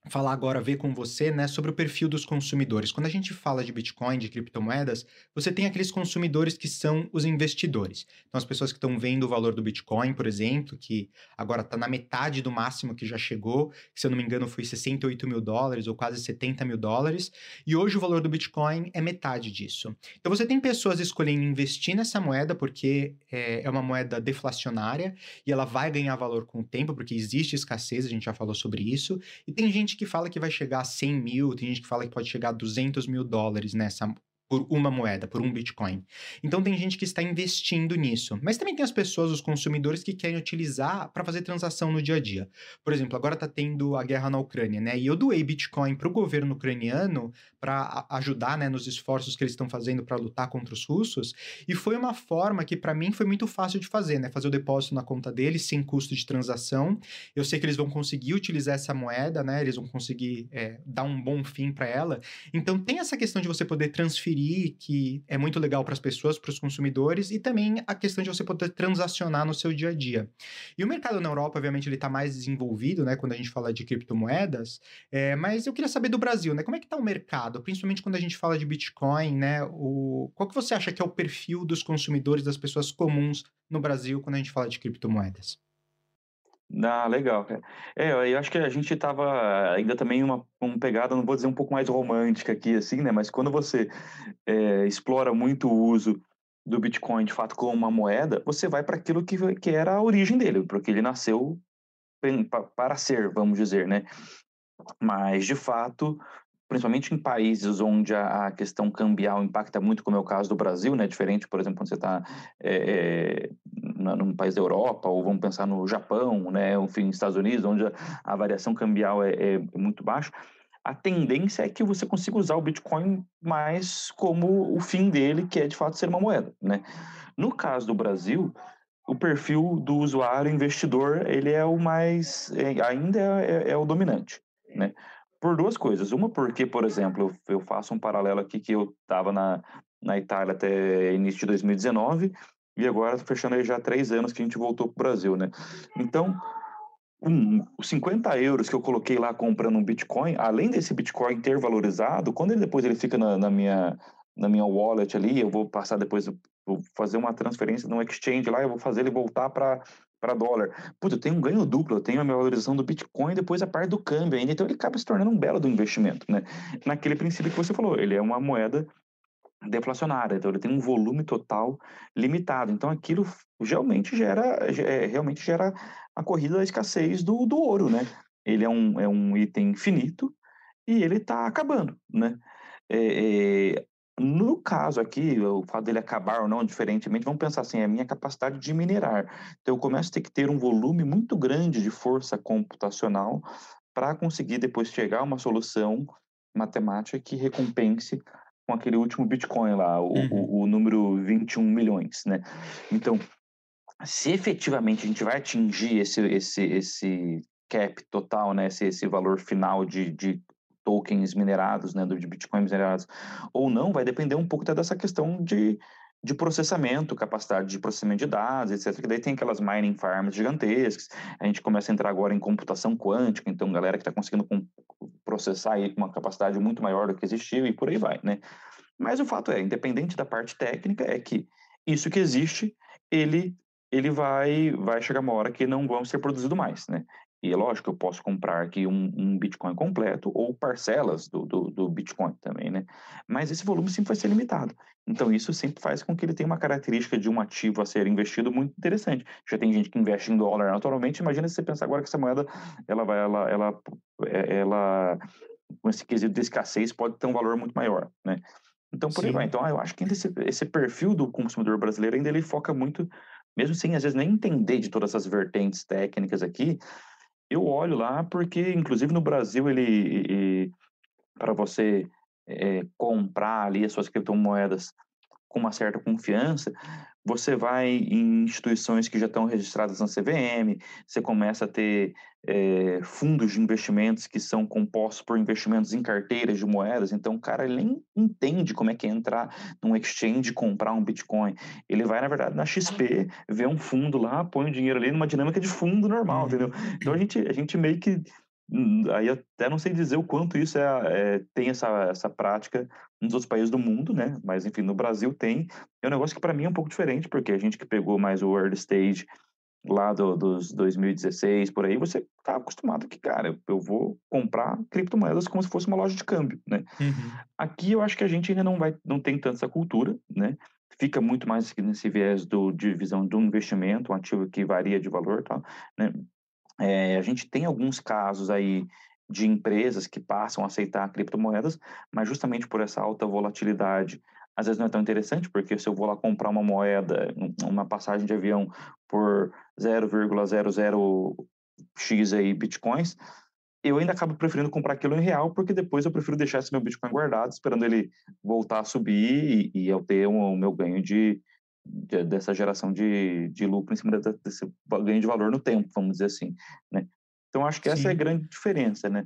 falar agora, ver com você, né, sobre o perfil dos consumidores. Quando a gente fala de Bitcoin, de criptomoedas, você tem aqueles consumidores que são os investidores. Então, as pessoas que estão vendo o valor do Bitcoin, por exemplo, que agora está na metade do máximo que já chegou, que, se eu não me engano foi 68 mil dólares ou quase 70 mil dólares, e hoje o valor do Bitcoin é metade disso. Então, você tem pessoas escolhendo investir nessa moeda porque é, é uma moeda deflacionária e ela vai ganhar valor com o tempo, porque existe escassez, a gente já falou sobre isso, e tem gente que fala que vai chegar a 100 mil, tem gente que fala que pode chegar a 200 mil dólares nessa por uma moeda, por um Bitcoin. Então tem gente que está investindo nisso. Mas também tem as pessoas, os consumidores que querem utilizar para fazer transação no dia a dia. Por exemplo, agora está tendo a guerra na Ucrânia, né? E eu doei Bitcoin para o governo ucraniano para ajudar, né, nos esforços que eles estão fazendo para lutar contra os russos. E foi uma forma que para mim foi muito fácil de fazer, né? Fazer o depósito na conta deles sem custo de transação. Eu sei que eles vão conseguir utilizar essa moeda, né? Eles vão conseguir é, dar um bom fim para ela. Então tem essa questão de você poder transferir adquirir, que é muito legal para as pessoas, para os consumidores, e também a questão de você poder transacionar no seu dia a dia. E o mercado na Europa, obviamente, ele está mais desenvolvido, né, quando a gente fala de criptomoedas, é, mas eu queria saber do Brasil, né, como é que está o mercado, principalmente quando a gente fala de Bitcoin, né, o, qual que você acha que é o perfil dos consumidores, das pessoas comuns no Brasil quando a gente fala de criptomoedas? Ah, legal. É, eu acho que a gente estava ainda também uma, uma pegada, não vou dizer um pouco mais romântica aqui, assim, né? Mas quando você é, explora muito o uso do Bitcoin, de fato, como uma moeda, você vai para aquilo que, que era a origem dele, porque ele nasceu para ser, vamos dizer, né? Mas, de fato, principalmente em países onde a, questão cambial impacta muito, como é o caso do Brasil, né? Diferente, por exemplo, quando você está é, num país da Europa, ou vamos pensar no Japão, né? Enfim, Estados Unidos, onde a, a variação cambial é, é, muito baixa, a tendência é que você consiga usar o Bitcoin mais como o fim dele, que é de fato ser uma moeda, né? No caso do Brasil, o perfil do usuário investidor ele é o mais é, ainda é, é, o dominante, né? Por duas coisas. Uma, porque, por exemplo, eu, eu faço um paralelo aqui que eu estava na, na Itália até início de 2019 e agora fechando aí já três anos que a gente voltou para o Brasil, né? Então, um, os 50 euros que eu coloquei lá comprando um Bitcoin, além desse Bitcoin ter valorizado, quando ele depois ele fica na, na minha na minha wallet ali, eu vou passar depois, vou fazer uma transferência no exchange lá, eu vou fazer ele voltar para para dólar. Putz, eu tenho um ganho duplo, eu tenho a minha valorização do Bitcoin depois a parte do câmbio ainda, então ele acaba se tornando um belo do investimento, né? Naquele princípio que você falou, ele é uma moeda deflacionária, então ele tem um volume total limitado. Então aquilo realmente gera, é, realmente gera a corrida da escassez do, do ouro, né? Ele é um, é um item finito e ele está acabando, né? É, é, no caso aqui, o fato dele acabar ou não, diferentemente, vamos pensar assim, é a minha capacidade de minerar. Então, eu começo a ter que ter um volume muito grande de força computacional para conseguir depois chegar a uma solução matemática que recompense com aquele último Bitcoin lá, o, uhum. o, o número 21 milhões, né? Então, se efetivamente a gente vai atingir esse, esse, esse cap total, né, esse, esse valor final de, de tokens minerados, né, de Bitcoin minerados, ou não, vai depender um pouco até dessa questão de, de processamento, capacidade de processamento de dados, etc. Que daí tem aquelas mining farms gigantescas. A gente começa a entrar agora em computação quântica, então galera que está conseguindo processar aí com uma capacidade muito maior do que existiu e por aí vai, né? Mas o fato é, independente da parte técnica, é que isso que existe, ele ele vai vai chegar uma hora que não vão ser produzido mais, né? E é lógico, eu posso comprar aqui um, um Bitcoin completo ou parcelas do, do, do, Bitcoin também, né? Mas esse volume sempre vai ser limitado. Então, isso sempre faz com que ele tenha uma característica de um ativo a ser investido muito interessante. Já tem gente que investe em dólar naturalmente. Imagina se você pensar agora que essa moeda, ela vai, ela, ela, é, ela com esse quesito de escassez, pode ter um valor muito maior, né? Então, por Sim. aí vai. Então, eu acho que esse, esse perfil do consumidor brasileiro ainda ele foca muito, mesmo sem às vezes nem entender de todas essas vertentes técnicas aqui, eu olho lá porque, inclusive no Brasil, ele, para você é, comprar ali as suas criptomoedas com uma certa confiança, você vai em instituições que já estão registradas na CVM, você começa a ter é, fundos de investimentos que são compostos por investimentos em carteiras de moedas, então o cara nem entende como é que é entrar num exchange e comprar um Bitcoin. Ele vai, na verdade, na XP, vê um fundo lá, põe o dinheiro ali numa dinâmica de fundo normal, uhum. entendeu? Então a gente, a gente meio que aí até não sei dizer o quanto isso é, é, tem essa, essa prática nos outros países do mundo, né? Mas enfim, no Brasil tem. É um negócio que para mim é um pouco diferente, porque a gente que pegou mais o early stage lá do, dos 2016 por aí, você tá acostumado que, cara, eu vou comprar criptomoedas como se fosse uma loja de câmbio, né? Uhum. Aqui eu acho que a gente ainda não vai, não tem tanta essa cultura, né? Fica muito mais nesse viés do, de visão do investimento, um ativo que varia de valor, tal, né? É, a gente tem alguns casos aí de empresas que passam a aceitar criptomoedas, mas justamente por essa alta volatilidade, às vezes não é tão interessante, porque se eu vou lá comprar uma moeda, uma passagem de avião por 0,00x aí bitcoins, eu ainda acabo preferindo comprar aquilo em real, porque depois eu prefiro deixar esse meu Bitcoin guardado, esperando ele voltar a subir e, e eu ter o meu ganho de, dessa geração de, de lucro em cima desse ganho de valor no tempo, vamos dizer assim, né? Então, acho que essa sim. é a grande diferença, né?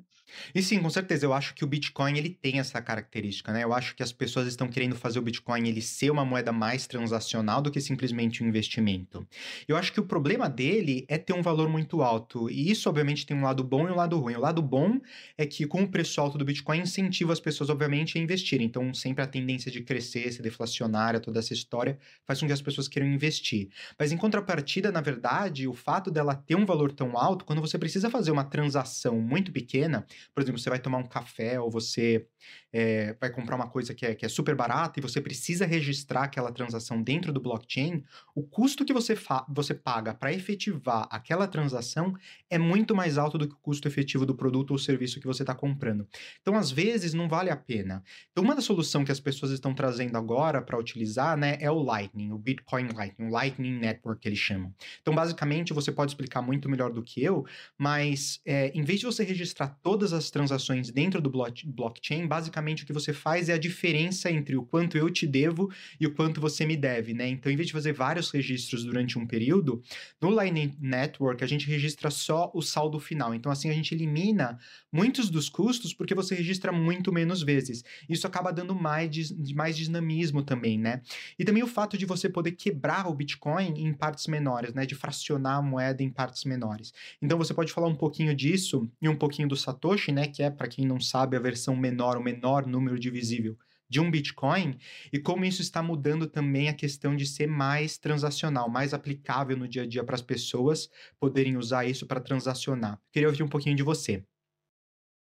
E sim, com certeza, eu acho que o Bitcoin ele tem essa característica, né? Eu acho que as pessoas estão querendo fazer o Bitcoin ele ser uma moeda mais transacional do que simplesmente um investimento. Eu acho que o problema dele é ter um valor muito alto, e isso obviamente tem um lado bom e um lado ruim. O lado bom é que com o preço alto do Bitcoin incentiva as pessoas obviamente a investirem. Então, sempre a tendência de crescer, ser deflacionária, toda essa história faz com que as pessoas queiram investir. Mas em contrapartida, na verdade, o fato dela ter um valor tão alto, quando você precisa fazer uma transação muito pequena, por exemplo, você vai tomar um café ou você é, vai comprar uma coisa que é, que é super barata e você precisa registrar aquela transação dentro do blockchain, o custo que você, você paga para efetivar aquela transação é muito mais alto do que o custo efetivo do produto ou serviço que você está comprando. Então, às vezes, não vale a pena. Então, uma das soluções que as pessoas estão trazendo agora para utilizar né, é o Lightning, o Bitcoin Lightning, o Lightning Network que eles chamam. Então, basicamente, você pode explicar muito melhor do que eu, mas é, em vez de você registrar todas as transações dentro do blockchain, basicamente o que você faz é a diferença entre o quanto eu te devo e o quanto você me deve, né? Então, em vez de fazer vários registros durante um período, no Lightning Network a gente registra só o saldo final. Então, assim, a gente elimina muitos dos custos porque você registra muito menos vezes. Isso acaba dando mais, mais dinamismo também, né? E também o fato de você poder quebrar o Bitcoin em partes menores, né? De fracionar a moeda em partes menores. Então, você pode falar um pouquinho disso e um pouquinho do Satoshi, né? Que é, para quem não sabe, a versão menor, o menor número divisível de um Bitcoin e como isso está mudando também a questão de ser mais transacional, mais aplicável no dia a dia para as pessoas poderem usar isso para transacionar. Queria ouvir um pouquinho de você.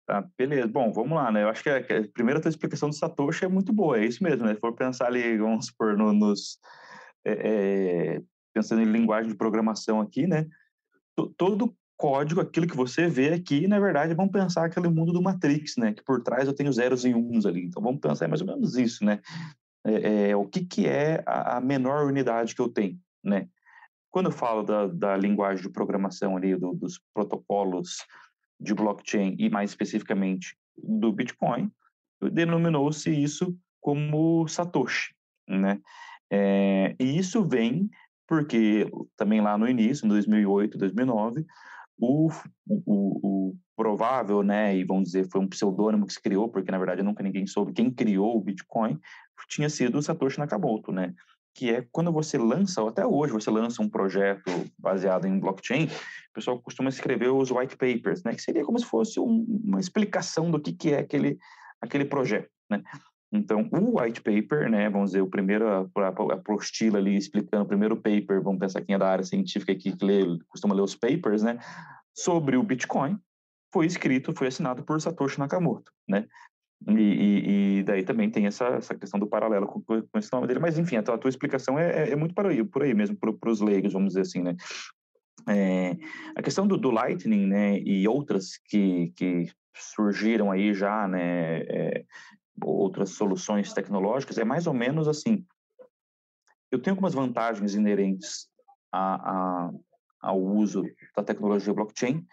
Tá, beleza. Bom, vamos lá, né? Eu acho que a, a primeira tua explicação do Satoshi é muito boa, é isso mesmo, né? Se for pensar ali, vamos supor, no, nos... É, é, pensando em linguagem de programação aqui, né? T todo código, aquilo que você vê aqui, na verdade, vamos pensar aquele mundo do Matrix, né? Que por trás eu tenho zeros e uns ali. Então vamos pensar mais ou menos isso, né? É, é, o que, que é a, a, menor unidade que eu tenho, né? Quando eu falo da, da linguagem de programação ali, do, dos protocolos de blockchain e mais especificamente do Bitcoin, denominou-se isso como Satoshi, né? É, e isso vem porque também lá no início, em 2008, 2009, o, o, o, provável, né, e vamos dizer, foi um pseudônimo que se criou, porque na verdade nunca ninguém soube quem criou o Bitcoin, tinha sido o Satoshi Nakamoto, né, que é quando você lança, ou até hoje você lança um projeto baseado em blockchain, o pessoal costuma escrever os white papers, né, que seria como se fosse um, uma explicação do que, que é aquele, aquele projeto, né. Então, o white paper, né, vamos dizer, o primeiro, a, apostila ali explicando o primeiro paper, vamos pensar quem é da área científica aqui que lê, costuma ler os papers, né, sobre o Bitcoin, foi escrito, foi assinado por Satoshi Nakamoto, né, e, e, e daí também tem essa, essa questão do paralelo com, com esse nome dele, mas enfim, a tua, a tua explicação é, é, é muito por aí, por aí mesmo, para os leigos, vamos dizer assim, né. É, a questão do, do Lightning, né, e outras que, que surgiram aí já, né, é, outras soluções tecnológicas, é mais ou menos assim. Eu tenho algumas vantagens inerentes a, a, ao uso da tecnologia blockchain,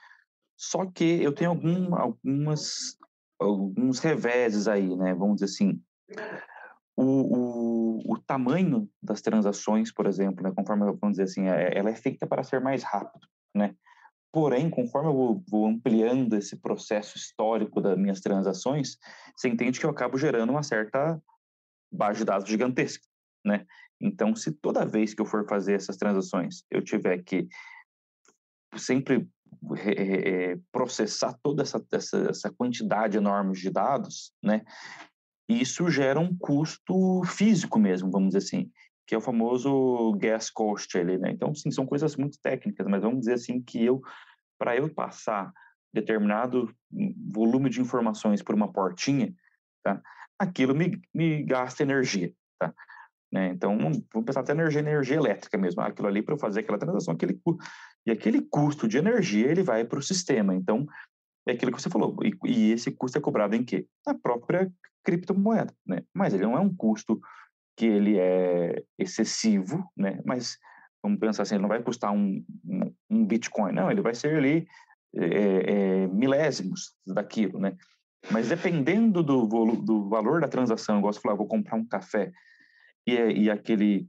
só que eu tenho algum, algumas, alguns reveses aí, né? Vamos dizer assim, o, o, o tamanho das transações, por exemplo, né? conforme vamos dizer assim, é, ela é feita para ser mais rápido, né? Porém, conforme eu vou, vou, ampliando esse processo histórico das minhas transações, você entende que eu acabo gerando uma certa base de dados gigantesca, né? Então, se toda vez que eu for fazer essas transações, eu tiver que sempre é, processar toda essa, essa, essa quantidade enorme de dados, né? Isso gera um custo físico mesmo, vamos dizer assim que é o famoso gas cost ali, né? Então, sim, são coisas muito técnicas, mas vamos dizer assim que eu, para eu passar determinado volume de informações por uma portinha, tá? Aquilo me, me gasta energia, tá? Né? Então, vamos pensar até energia, energia elétrica mesmo. Aquilo ali para eu fazer aquela transação, aquele e aquele custo de energia ele vai para o sistema. Então, é aquilo que você falou. E, e, esse custo é cobrado em quê? Na própria criptomoeda, né? Mas ele não é um custo que ele é excessivo, né? Mas vamos pensar assim, ele não vai custar um, um, um Bitcoin, não, ele vai ser ali é, é, milésimos daquilo, né? Mas dependendo do, do valor da transação, eu gosto de falar, vou comprar um café e, e aquele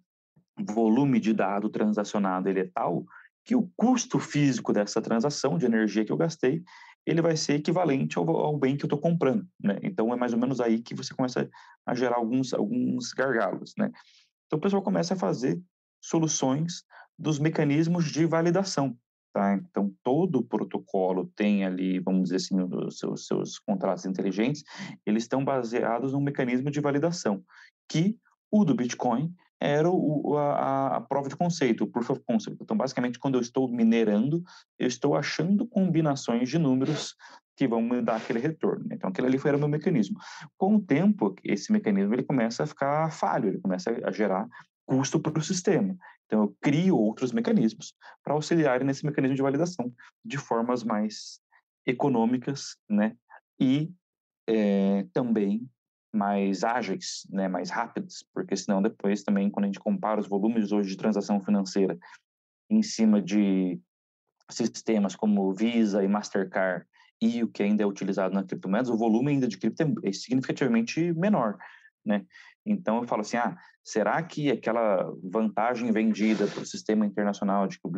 volume de dado transacionado ele é tal que o custo físico dessa transação de energia que eu gastei, ele vai ser equivalente ao, ao bem que eu estou comprando, né? Então é mais ou menos aí que você começa a gerar alguns alguns gargalos, né? Então o pessoal começa a fazer soluções dos mecanismos de validação, tá? Então todo protocolo tem ali, vamos dizer assim, os seus, seus contratos inteligentes, eles estão baseados num mecanismo de validação que o do Bitcoin era o, a, a, prova de conceito, o proof of concept. Então, basicamente, quando eu estou minerando, eu estou achando combinações de números que vão me dar aquele retorno. Então, aquele ali foi o meu mecanismo. Com o tempo, esse mecanismo ele começa a ficar falho, ele começa a gerar custo para o sistema. Então, eu crio outros mecanismos para auxiliar nesse mecanismo de validação de formas mais econômicas, né? E é, também mais ágeis, né, mais rápidas, porque senão depois também, quando a gente compara os volumes hoje de transação financeira em cima de sistemas como Visa e Mastercard e o que ainda é utilizado na criptomoedas, o volume ainda de cripto é significativamente menor, né? Então eu falo assim, ah, será que aquela vantagem vendida para o sistema internacional de que o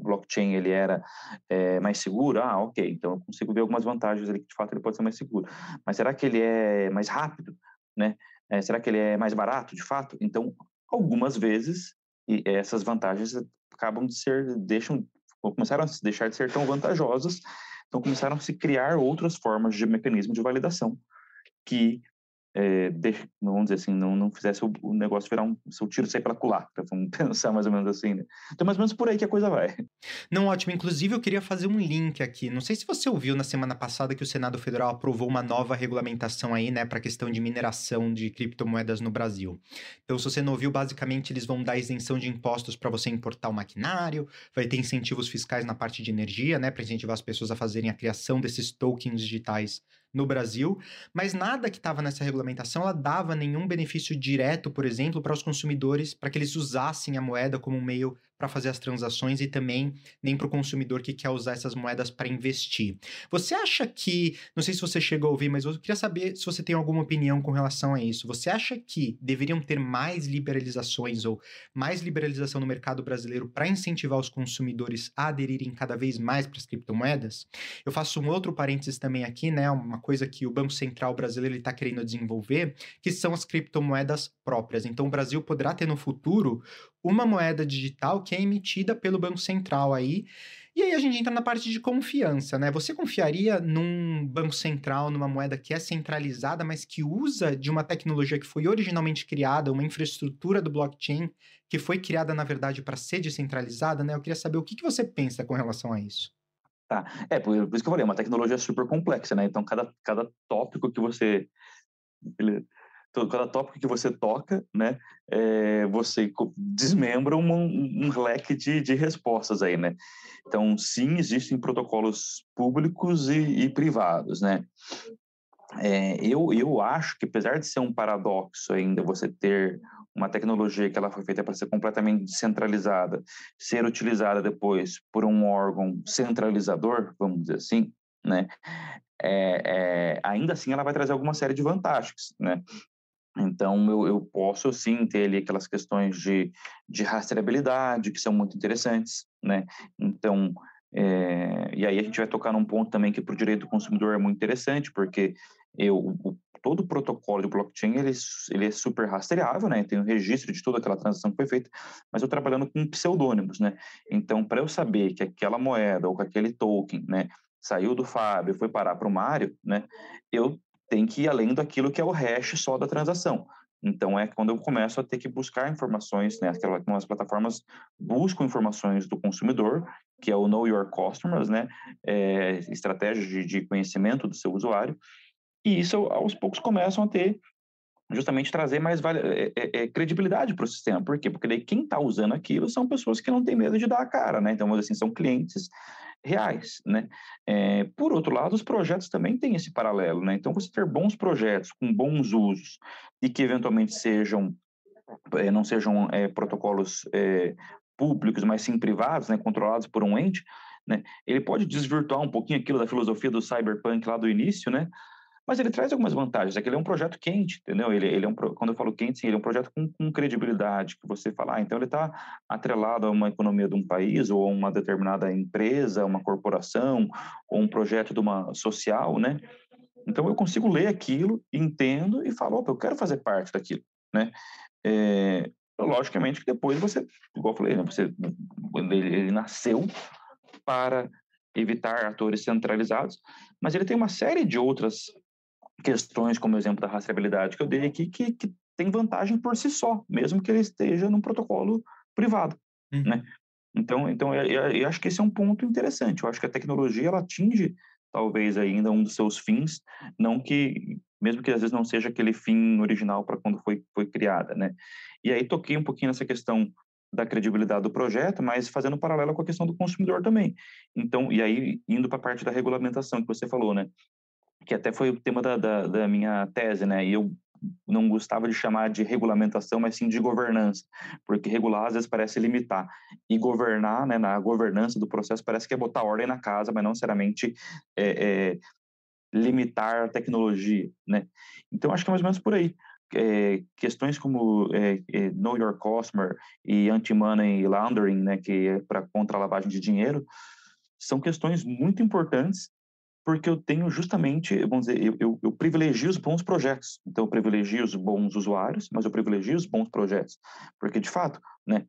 blockchain ele era é, mais seguro? Ah, ok, então eu consigo ver algumas vantagens ali que de fato ele pode ser mais seguro. Mas será que ele é mais rápido, né? É, será que ele é mais barato, de fato? Então, algumas vezes e essas vantagens acabam de ser, deixam, começaram a deixar de ser tão vantajosas, então começaram a se criar outras formas de mecanismo de validação que é, vamos dizer assim, não, não fizesse o, o negócio virar um seu tiro sair pela culatra, vamos pensar mais ou menos assim, né? Então, mais ou menos por aí que a coisa vai. Não, ótimo. Inclusive, eu queria fazer um link aqui. Não sei se você ouviu na semana passada que o Senado Federal aprovou uma nova regulamentação aí, né, para a questão de mineração de criptomoedas no Brasil. Então, se você não ouviu, basicamente eles vão dar isenção de impostos para você importar o maquinário, vai ter incentivos fiscais na parte de energia, né, para incentivar as pessoas a fazerem a criação desses tokens digitais no Brasil, mas nada que estava nessa regulamentação ela dava nenhum benefício direto, por exemplo, para os consumidores, para que eles usassem a moeda como um meio para fazer as transações e também nem para o consumidor que quer usar essas moedas para investir. Você acha que, não sei se você chegou a ouvir, mas eu queria saber se você tem alguma opinião com relação a isso. Você acha que deveriam ter mais liberalizações ou mais liberalização no mercado brasileiro para incentivar os consumidores a aderirem cada vez mais para as criptomoedas? Eu faço um outro parênteses também aqui, né? Uma coisa que o Banco Central brasileiro está querendo desenvolver, que são as criptomoedas próprias. Então, o Brasil poderá ter no futuro uma moeda digital que é emitida pelo Banco Central aí. E aí a gente entra na parte de confiança, né? Você confiaria num banco central, numa moeda que é centralizada, mas que usa de uma tecnologia que foi originalmente criada, uma infraestrutura do blockchain que foi criada, na verdade, para ser descentralizada, né? Eu queria saber o que, que você pensa com relação a isso. Tá, é, por, por isso que eu falei, é uma tecnologia super complexa, né? Então, cada, cada tópico que você cada tópico que você toca, né, é, você desmembra um, um leque de, de respostas aí, né? Então, sim, existem protocolos públicos e, e privados, né? É, eu, eu acho que, apesar de ser um paradoxo ainda você ter uma tecnologia que ela foi feita para ser completamente descentralizada, ser utilizada depois por um órgão centralizador, vamos dizer assim, né? É, é, ainda assim ela vai trazer alguma série de vantagens, né? Então, eu, eu posso sim ter ali aquelas questões de, de rastreabilidade que são muito interessantes, né? Então, é, e aí a gente vai tocar num ponto também que para o direito do consumidor é muito interessante, porque eu, o, todo o protocolo de blockchain ele, ele é super rastreável, né? Tem o um registro de toda aquela transação que foi feita, mas eu trabalhando com pseudônimos, né? Então, para eu saber que aquela moeda ou que aquele token, né, saiu do Fábio, foi parar para o Mário, né? Eu tem que ir além daquilo que é o hash só da transação. Então, é quando eu começo a ter que buscar informações, né? Aquelas plataformas buscam informações do consumidor, que é o Know Your Customers, né? É, estratégias de, de conhecimento do seu usuário. E isso, aos poucos, começam a ter justamente trazer mais é, é, é, credibilidade para o sistema. Por quê? Porque daí quem está usando aquilo são pessoas que não têm medo de dar a cara, né? Então, assim, são clientes reais, né? É, por outro lado, os projetos também têm esse paralelo, né? Então, você ter bons projetos com bons usos e que eventualmente sejam é, não sejam é, protocolos é, públicos, mas sim privados, né, controlados por um ente, né, ele pode desvirtuar um pouquinho aquilo da filosofia do cyberpunk lá do início, né, mas ele traz algumas vantagens. É que ele é um projeto quente, entendeu? Ele, ele é um, quando eu falo quente, sim, ele é um projeto com, com credibilidade, que você fala, ah, então ele está atrelado a uma economia de um país, ou a uma determinada empresa, uma corporação, ou um projeto de uma social, né? Então eu consigo ler aquilo, entendo e falo, opa, eu quero fazer parte daquilo, né? É, logicamente que depois você, igual eu falei, né, você, ele, ele nasceu para evitar atores centralizados, mas ele tem uma série de outras questões, como o exemplo da rastreabilidade que eu dei aqui, que, que tem vantagem por si só, mesmo que ele esteja num protocolo privado, uhum. né? Então, então eu, eu, acho que esse é um ponto interessante. Eu acho que a tecnologia ela atinge talvez ainda um dos seus fins, não que mesmo que às vezes não seja aquele fim original para quando foi foi criada, né? E aí toquei um pouquinho nessa questão da credibilidade do projeto, mas fazendo um paralelo com a questão do consumidor também. Então, e aí indo para a parte da regulamentação que você falou, né? Que até foi o tema da, da, da minha tese, né? E eu não gostava de chamar de regulamentação, mas sim de governança, porque regular às vezes parece limitar e governar, né, na governança do processo parece que é botar ordem na casa, mas não necessariamente é, é, limitar a tecnologia, né? Então acho que é mais ou menos por aí. É, questões como é, é, Know Your Customer e Anti-Money Laundering, né, que é para contra lavagem de dinheiro, são questões muito importantes porque eu tenho justamente, vamos dizer, eu, eu, eu, privilegio os bons projetos. Então, eu privilegio os bons usuários, mas eu privilegio os bons projetos. Porque, de fato, né,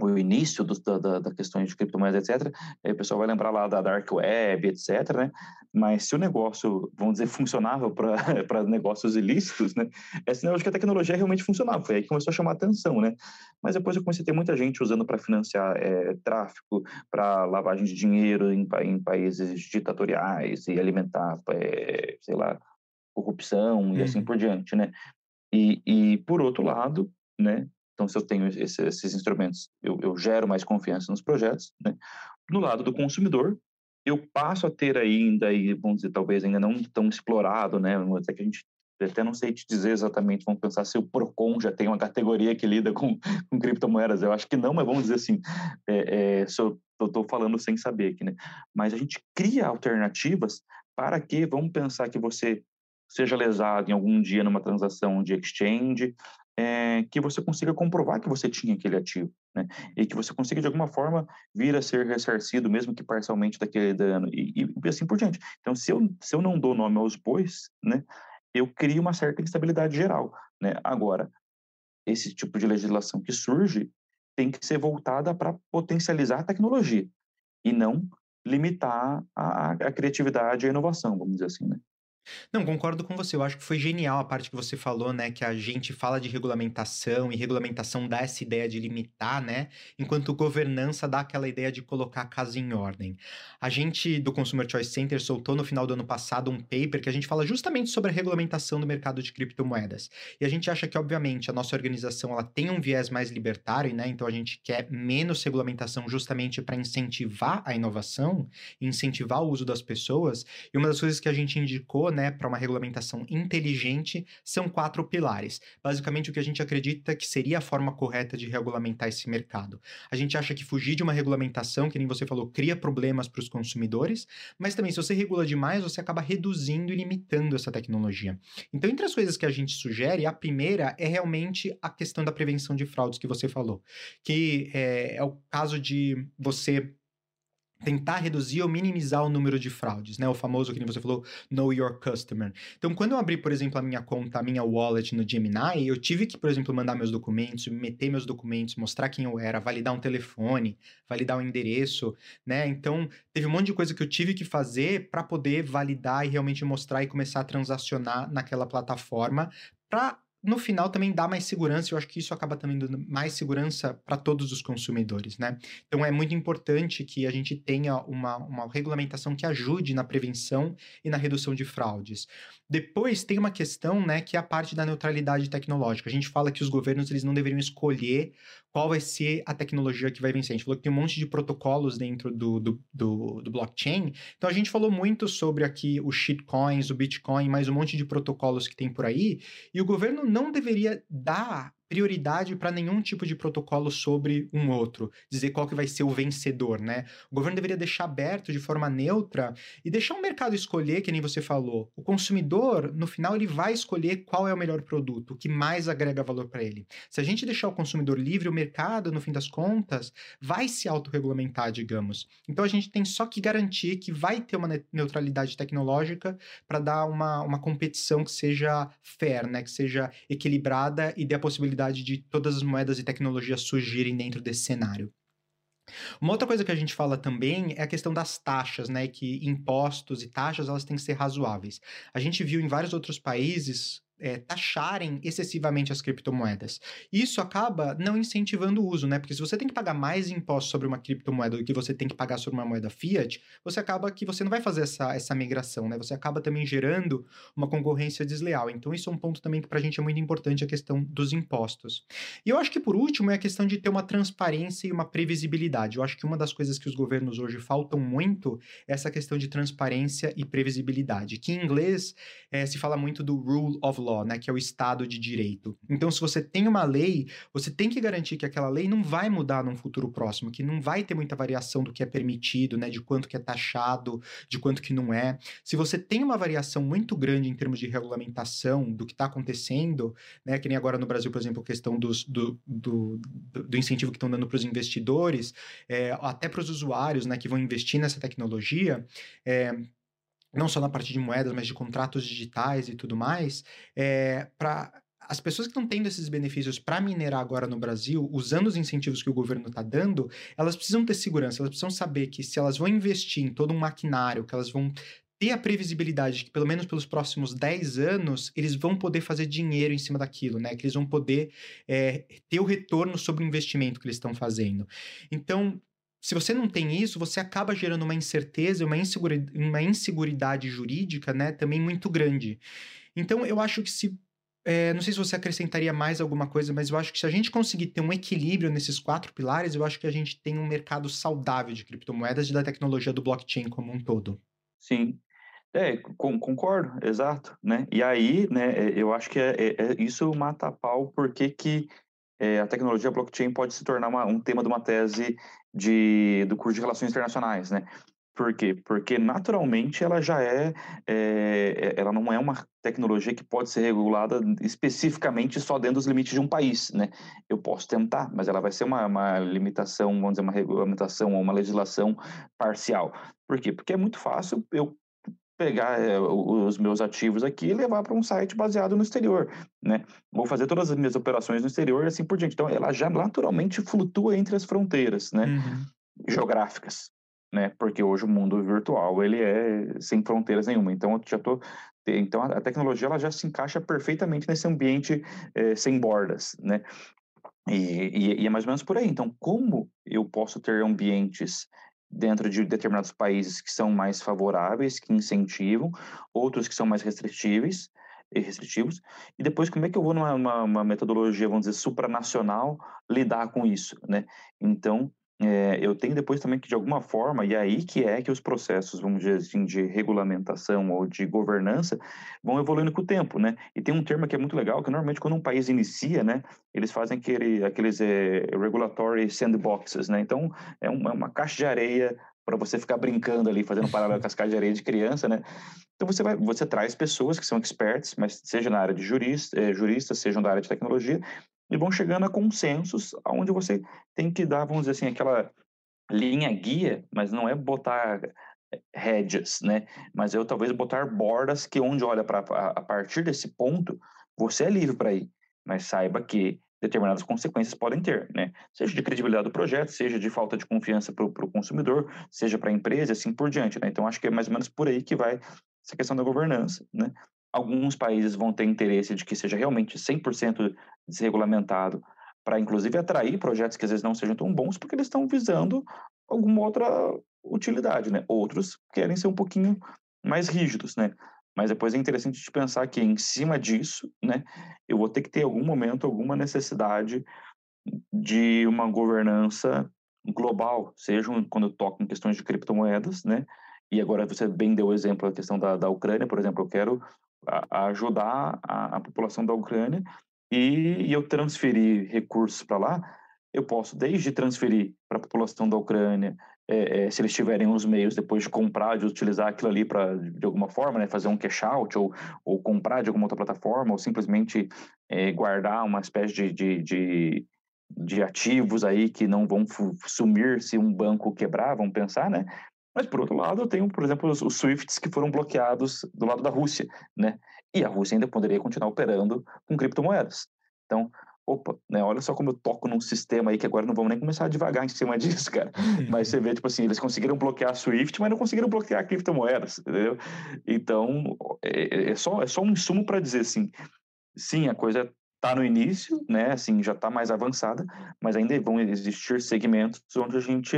o início do, da, da questão de criptomoedas, etc., aí o pessoal vai lembrar lá da Dark Web, etc., né? Mas se o negócio, vamos dizer, funcionava para negócios ilícitos, né? É sinal de que a tecnologia realmente funcionava. Foi aí que começou a chamar a atenção, né? Mas depois eu comecei a ter muita gente usando para financiar é, tráfico, para lavagem de dinheiro em, em, países ditatoriais e alimentar, é, sei lá, corrupção uhum. e assim uhum. por diante, né? E, e por outro lado, né, então, se eu tenho esse, esses instrumentos, eu, eu, gero mais confiança nos projetos. Né? No lado do consumidor, eu passo a ter ainda, e vamos dizer, talvez ainda não tão explorado, né? Até que a gente até não sei te dizer exatamente, vamos pensar se o Procon já tem uma categoria que lida com, com criptomoedas. Eu acho que não, mas vamos dizer assim, é, é, eu estou falando sem saber aqui, né? Mas a gente cria alternativas para que, vamos pensar que você seja lesado em algum dia numa transação de exchange, é, que você consiga comprovar que você tinha aquele ativo, né? E que você consiga, de alguma forma, vir a ser ressarcido, mesmo que parcialmente daquele dano, e, e, assim por diante. Então, se eu, se eu não dou nome aos bois, né, eu crio uma certa instabilidade geral, né? Agora, esse tipo de legislação que surge tem que ser voltada para potencializar a tecnologia e não limitar a, a criatividade e a inovação, vamos dizer assim, né? Não, concordo com você. Eu acho que foi genial a parte que você falou, né? Que a gente fala de regulamentação e regulamentação dá essa ideia de limitar, né? Enquanto governança dá aquela ideia de colocar a casa em ordem. A gente do Consumer Choice Center soltou no final do ano passado um paper que a gente fala justamente sobre a regulamentação do mercado de criptomoedas. E a gente acha que, obviamente, a nossa organização ela tem um viés mais libertário, né? Então a gente quer menos regulamentação justamente para incentivar a inovação, incentivar o uso das pessoas. E uma das coisas que a gente indicou, né, para uma regulamentação inteligente são quatro pilares. Basicamente, o que a gente acredita que seria a forma correta de regulamentar esse mercado. A gente acha que fugir de uma regulamentação, que nem você falou, cria problemas para os consumidores, mas também, se você regula demais, você acaba reduzindo e limitando essa tecnologia. Então, entre as coisas que a gente sugere, a primeira é realmente a questão da prevenção de fraudes que você falou, que é, é o caso de você tentar reduzir ou minimizar o número de fraudes, né? O famoso que você falou, know your customer. Então, quando eu abri, por exemplo, a minha conta, a minha wallet no Gemini, eu tive que, por exemplo, mandar meus documentos, meter meus documentos, mostrar quem eu era, validar um telefone, validar um endereço, né? Então, teve um monte de coisa que eu tive que fazer para poder validar e realmente mostrar e começar a transacionar naquela plataforma para no final também dá mais segurança, eu acho que isso acaba também dando mais segurança para todos os consumidores, né? Então é muito importante que a gente tenha uma, uma regulamentação que ajude na prevenção e na redução de fraudes. Depois tem uma questão, né, que é a parte da neutralidade tecnológica. A gente fala que os governos eles não deveriam escolher qual vai ser a tecnologia que vai vencer. A gente falou que tem um monte de protocolos dentro do, do, do, do blockchain. Então a gente falou muito sobre aqui os shitcoins, o Bitcoin, mais um monte de protocolos que tem por aí. E o governo não deveria dar prioridade para nenhum tipo de protocolo sobre um outro, dizer qual que vai ser o vencedor, né? O governo deveria deixar aberto de forma neutra e deixar o mercado escolher, que nem você falou. O consumidor, no final, ele vai escolher qual é o melhor produto, o que mais agrega valor para ele. Se a gente deixar o consumidor livre, o mercado, no fim das contas, vai se autorregulamentar, digamos. Então a gente tem só que garantir que vai ter uma neutralidade tecnológica para dar uma, uma competição que seja fair, né? Que seja equilibrada e dê a possibilidade de todas as moedas e tecnologias surgirem dentro desse cenário. Uma outra coisa que a gente fala também é a questão das taxas, né? Que impostos e taxas elas têm que ser razoáveis. A gente viu em vários outros países é, taxarem excessivamente as criptomoedas. Isso acaba não incentivando o uso, né? Porque se você tem que pagar mais impostos sobre uma criptomoeda do que você tem que pagar sobre uma moeda fiat, você acaba que você não vai fazer essa, essa migração, né? Você acaba também gerando uma concorrência desleal. Então, isso é um ponto também que para a gente é muito importante, a questão dos impostos. E eu acho que, por último, é a questão de ter uma transparência e uma previsibilidade. Eu acho que uma das coisas que os governos hoje faltam muito é essa questão de transparência e previsibilidade, que em inglês é, se fala muito do rule of law, né, que é o Estado de Direito. Então, se você tem uma lei, você tem que garantir que aquela lei não vai mudar num futuro próximo, que não vai ter muita variação do que é permitido, né, de quanto que é taxado, de quanto que não é. Se você tem uma variação muito grande em termos de regulamentação do que está acontecendo, né, que nem agora no Brasil, por exemplo, a questão dos, do, do, do incentivo que estão dando para os investidores, é, até para os usuários, né, que vão investir nessa tecnologia, é, não só na parte de moedas, mas de contratos digitais e tudo mais, é, para as pessoas que estão tendo esses benefícios para minerar agora no Brasil, usando os incentivos que o governo está dando, elas precisam ter segurança, elas precisam saber que se elas vão investir em todo um maquinário, que elas vão ter a previsibilidade de que, pelo menos pelos próximos 10 anos, eles vão poder fazer dinheiro em cima daquilo, né? Que eles vão poder é, ter o retorno sobre o investimento que eles estão fazendo. Então, se você não tem isso, você acaba gerando uma incerteza, uma, insegura, uma inseguridade jurídica, né, também muito grande. Então, eu acho que se. É, não sei se você acrescentaria mais alguma coisa, mas eu acho que se a gente conseguir ter um equilíbrio nesses quatro pilares, eu acho que a gente tem um mercado saudável de criptomoedas e da tecnologia do blockchain como um todo. Sim, é, concordo, exato, né? E aí, né, é, eu acho que é, é, é isso mata a pau porque que é, a tecnologia blockchain pode se tornar uma, um tema de uma tese de, do curso de Relações Internacionais, né? Por quê? Porque naturalmente ela já é, é, ela não é uma tecnologia que pode ser regulada especificamente só dentro dos limites de um país, né? Eu posso tentar, mas ela vai ser uma, uma limitação, vamos dizer, uma regulamentação ou uma legislação parcial. Por quê? Porque é muito fácil eu pegar é, os meus ativos aqui e levar para um site baseado no exterior, né? Vou fazer todas as minhas operações no exterior e assim por diante. Então, ela já naturalmente flutua entre as fronteiras, né? Uhum. Geográficas, né? Porque hoje o mundo virtual, ele é sem fronteiras nenhuma. Então, eu já tô então a tecnologia ela já se encaixa perfeitamente nesse ambiente é, sem bordas, né? E, e, e, é mais ou menos por aí. Então, como eu posso ter ambientes dentro de determinados países que são mais favoráveis, que incentivam, outros que são mais restritíveis, restritivos, e depois como é que eu vou numa uma, metodologia, vamos dizer, supranacional, lidar com isso, né? Então, é, eu tenho depois também que, de alguma forma, e é aí que é que os processos, vamos dizer assim, de regulamentação ou de governança vão evoluindo com o tempo, né? E tem um termo que é muito legal, que normalmente quando um país inicia, né, eles fazem aquele, aqueles é, regulatory sandboxes, né? Então, é uma, uma caixa de areia para você ficar brincando ali, fazendo paralelo com as caixas de areia de criança, né? Então, você, vai, você traz pessoas que são experts, mas seja na área de jurista, é, juristas, sejam da área de tecnologia, e vão chegando a consensos onde você tem que dar, vamos dizer assim, aquela linha guia, mas não é botar rédeas, né? Mas eu talvez botar bordas que onde olha para a partir desse ponto, você é livre para ir, mas saiba que determinadas consequências podem ter, né? Seja de credibilidade do projeto, seja de falta de confiança para o consumidor, seja para a empresa, assim por diante, né? Então acho que é mais ou menos por aí que vai essa questão da governança, né? Alguns países vão ter interesse de que seja realmente 100% desregulamentado, para inclusive atrair projetos que às vezes não sejam tão bons, porque eles estão visando alguma outra utilidade, né? Outros querem ser um pouquinho mais rígidos, né? Mas depois é interessante de pensar que em cima disso, né, eu vou ter que ter algum momento alguma necessidade de uma governança global, seja quando eu toco em questões de criptomoedas, né? E agora você bem deu o exemplo da questão da, da Ucrânia, por exemplo, eu quero a, ajudar a, a, população da Ucrânia e, e eu transferir recursos para lá, eu posso desde transferir para a população da Ucrânia, é, é, se eles tiverem os meios depois de comprar, de utilizar aquilo ali para, de alguma forma, né, fazer um cash out ou, ou comprar de alguma outra plataforma ou simplesmente é, guardar uma espécie de, de, de, de, ativos aí que não vão sumir se um banco quebrar, vamos pensar, né? Mas, por outro lado, eu tenho, por exemplo, os, os SWIFTs que foram bloqueados do lado da Rússia, né? E a Rússia ainda poderia continuar operando com criptomoedas. Então, opa, né? Olha só como eu toco num sistema aí que agora não vamos nem começar a devagar em cima disso, cara. Mas você vê, tipo assim, eles conseguiram bloquear a Swift, mas não conseguiram bloquear criptomoedas, entendeu? Então, é, é, é só, é só um insumo para dizer assim, sim, a coisa está no início, né? Assim, já está mais avançada, mas ainda vão existir segmentos onde a gente,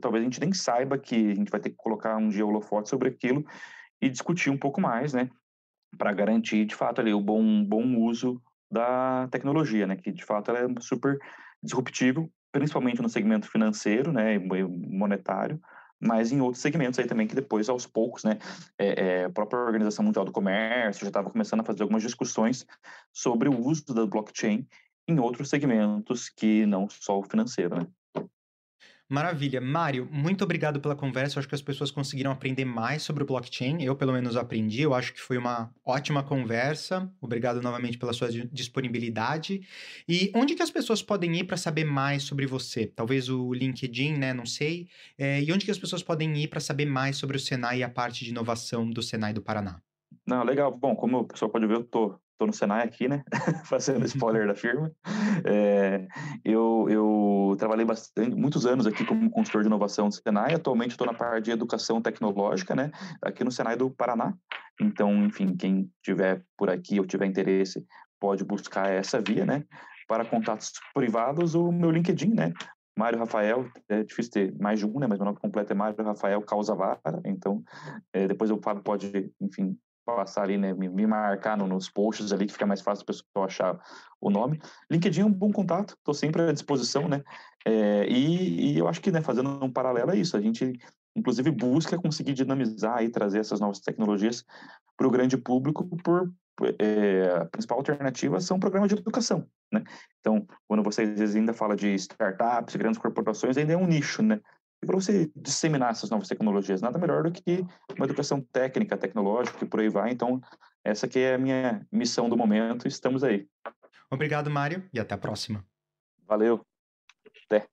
talvez a gente nem saiba que a gente vai ter que colocar um dia holofote sobre aquilo e discutir um pouco mais, né? Para garantir, de fato, ali o bom, bom uso da tecnologia, né? Que de fato ela é super disruptível, principalmente no segmento financeiro, né? Monetário, mas em outros segmentos aí também que depois, aos poucos, né? É, é, a própria Organização Mundial do Comércio já estava começando a fazer algumas discussões sobre o uso da blockchain em outros segmentos que não só o financeiro, né? Maravilha. Mário, muito obrigado pela conversa. Eu acho que as pessoas conseguiram aprender mais sobre o blockchain. Eu, pelo menos, aprendi. Eu acho que foi uma ótima conversa. Obrigado novamente pela sua disponibilidade. E onde que as pessoas podem ir para saber mais sobre você? Talvez o LinkedIn, né? Não sei. É, e onde que as pessoas podem ir para saber mais sobre o Senai e a parte de inovação do Senai do Paraná? Não, legal. Bom, como o pessoal pode ver, eu tô estou no Senai aqui, né? Fazendo spoiler da firma. É, eu, eu trabalhei bastante, muitos anos aqui como consultor de inovação do Senai. Atualmente estou na parte de educação tecnológica, né? Aqui no Senai do Paraná. Então, enfim, quem tiver por aqui ou tiver interesse pode buscar essa via, né? Para contatos privados, o meu LinkedIn, né? Mário Rafael, é difícil ter mais de um, né? Mas meu nome completo é Mário Rafael Causavara. Então, é, depois o Fábio pode, enfim, passar ali, né, me, me marcar no, nos posts ali, que fica mais fácil o pessoal achar o nome. LinkedIn é um bom contato, estou sempre à disposição, né? É, e, e, eu acho que, né, fazendo um paralelo é isso, a gente, inclusive, busca conseguir dinamizar e trazer essas novas tecnologias para o grande público por é, a principal alternativa são programas de educação, né? Então, quando você às vezes ainda fala de startups, grandes corporações, ainda é um nicho, né? E para você disseminar essas novas tecnologias, nada melhor do que uma educação técnica, tecnológica e por aí vai. Então, essa que é a minha missão do momento. Estamos aí. Obrigado, Mário, e até a próxima. Valeu. Até.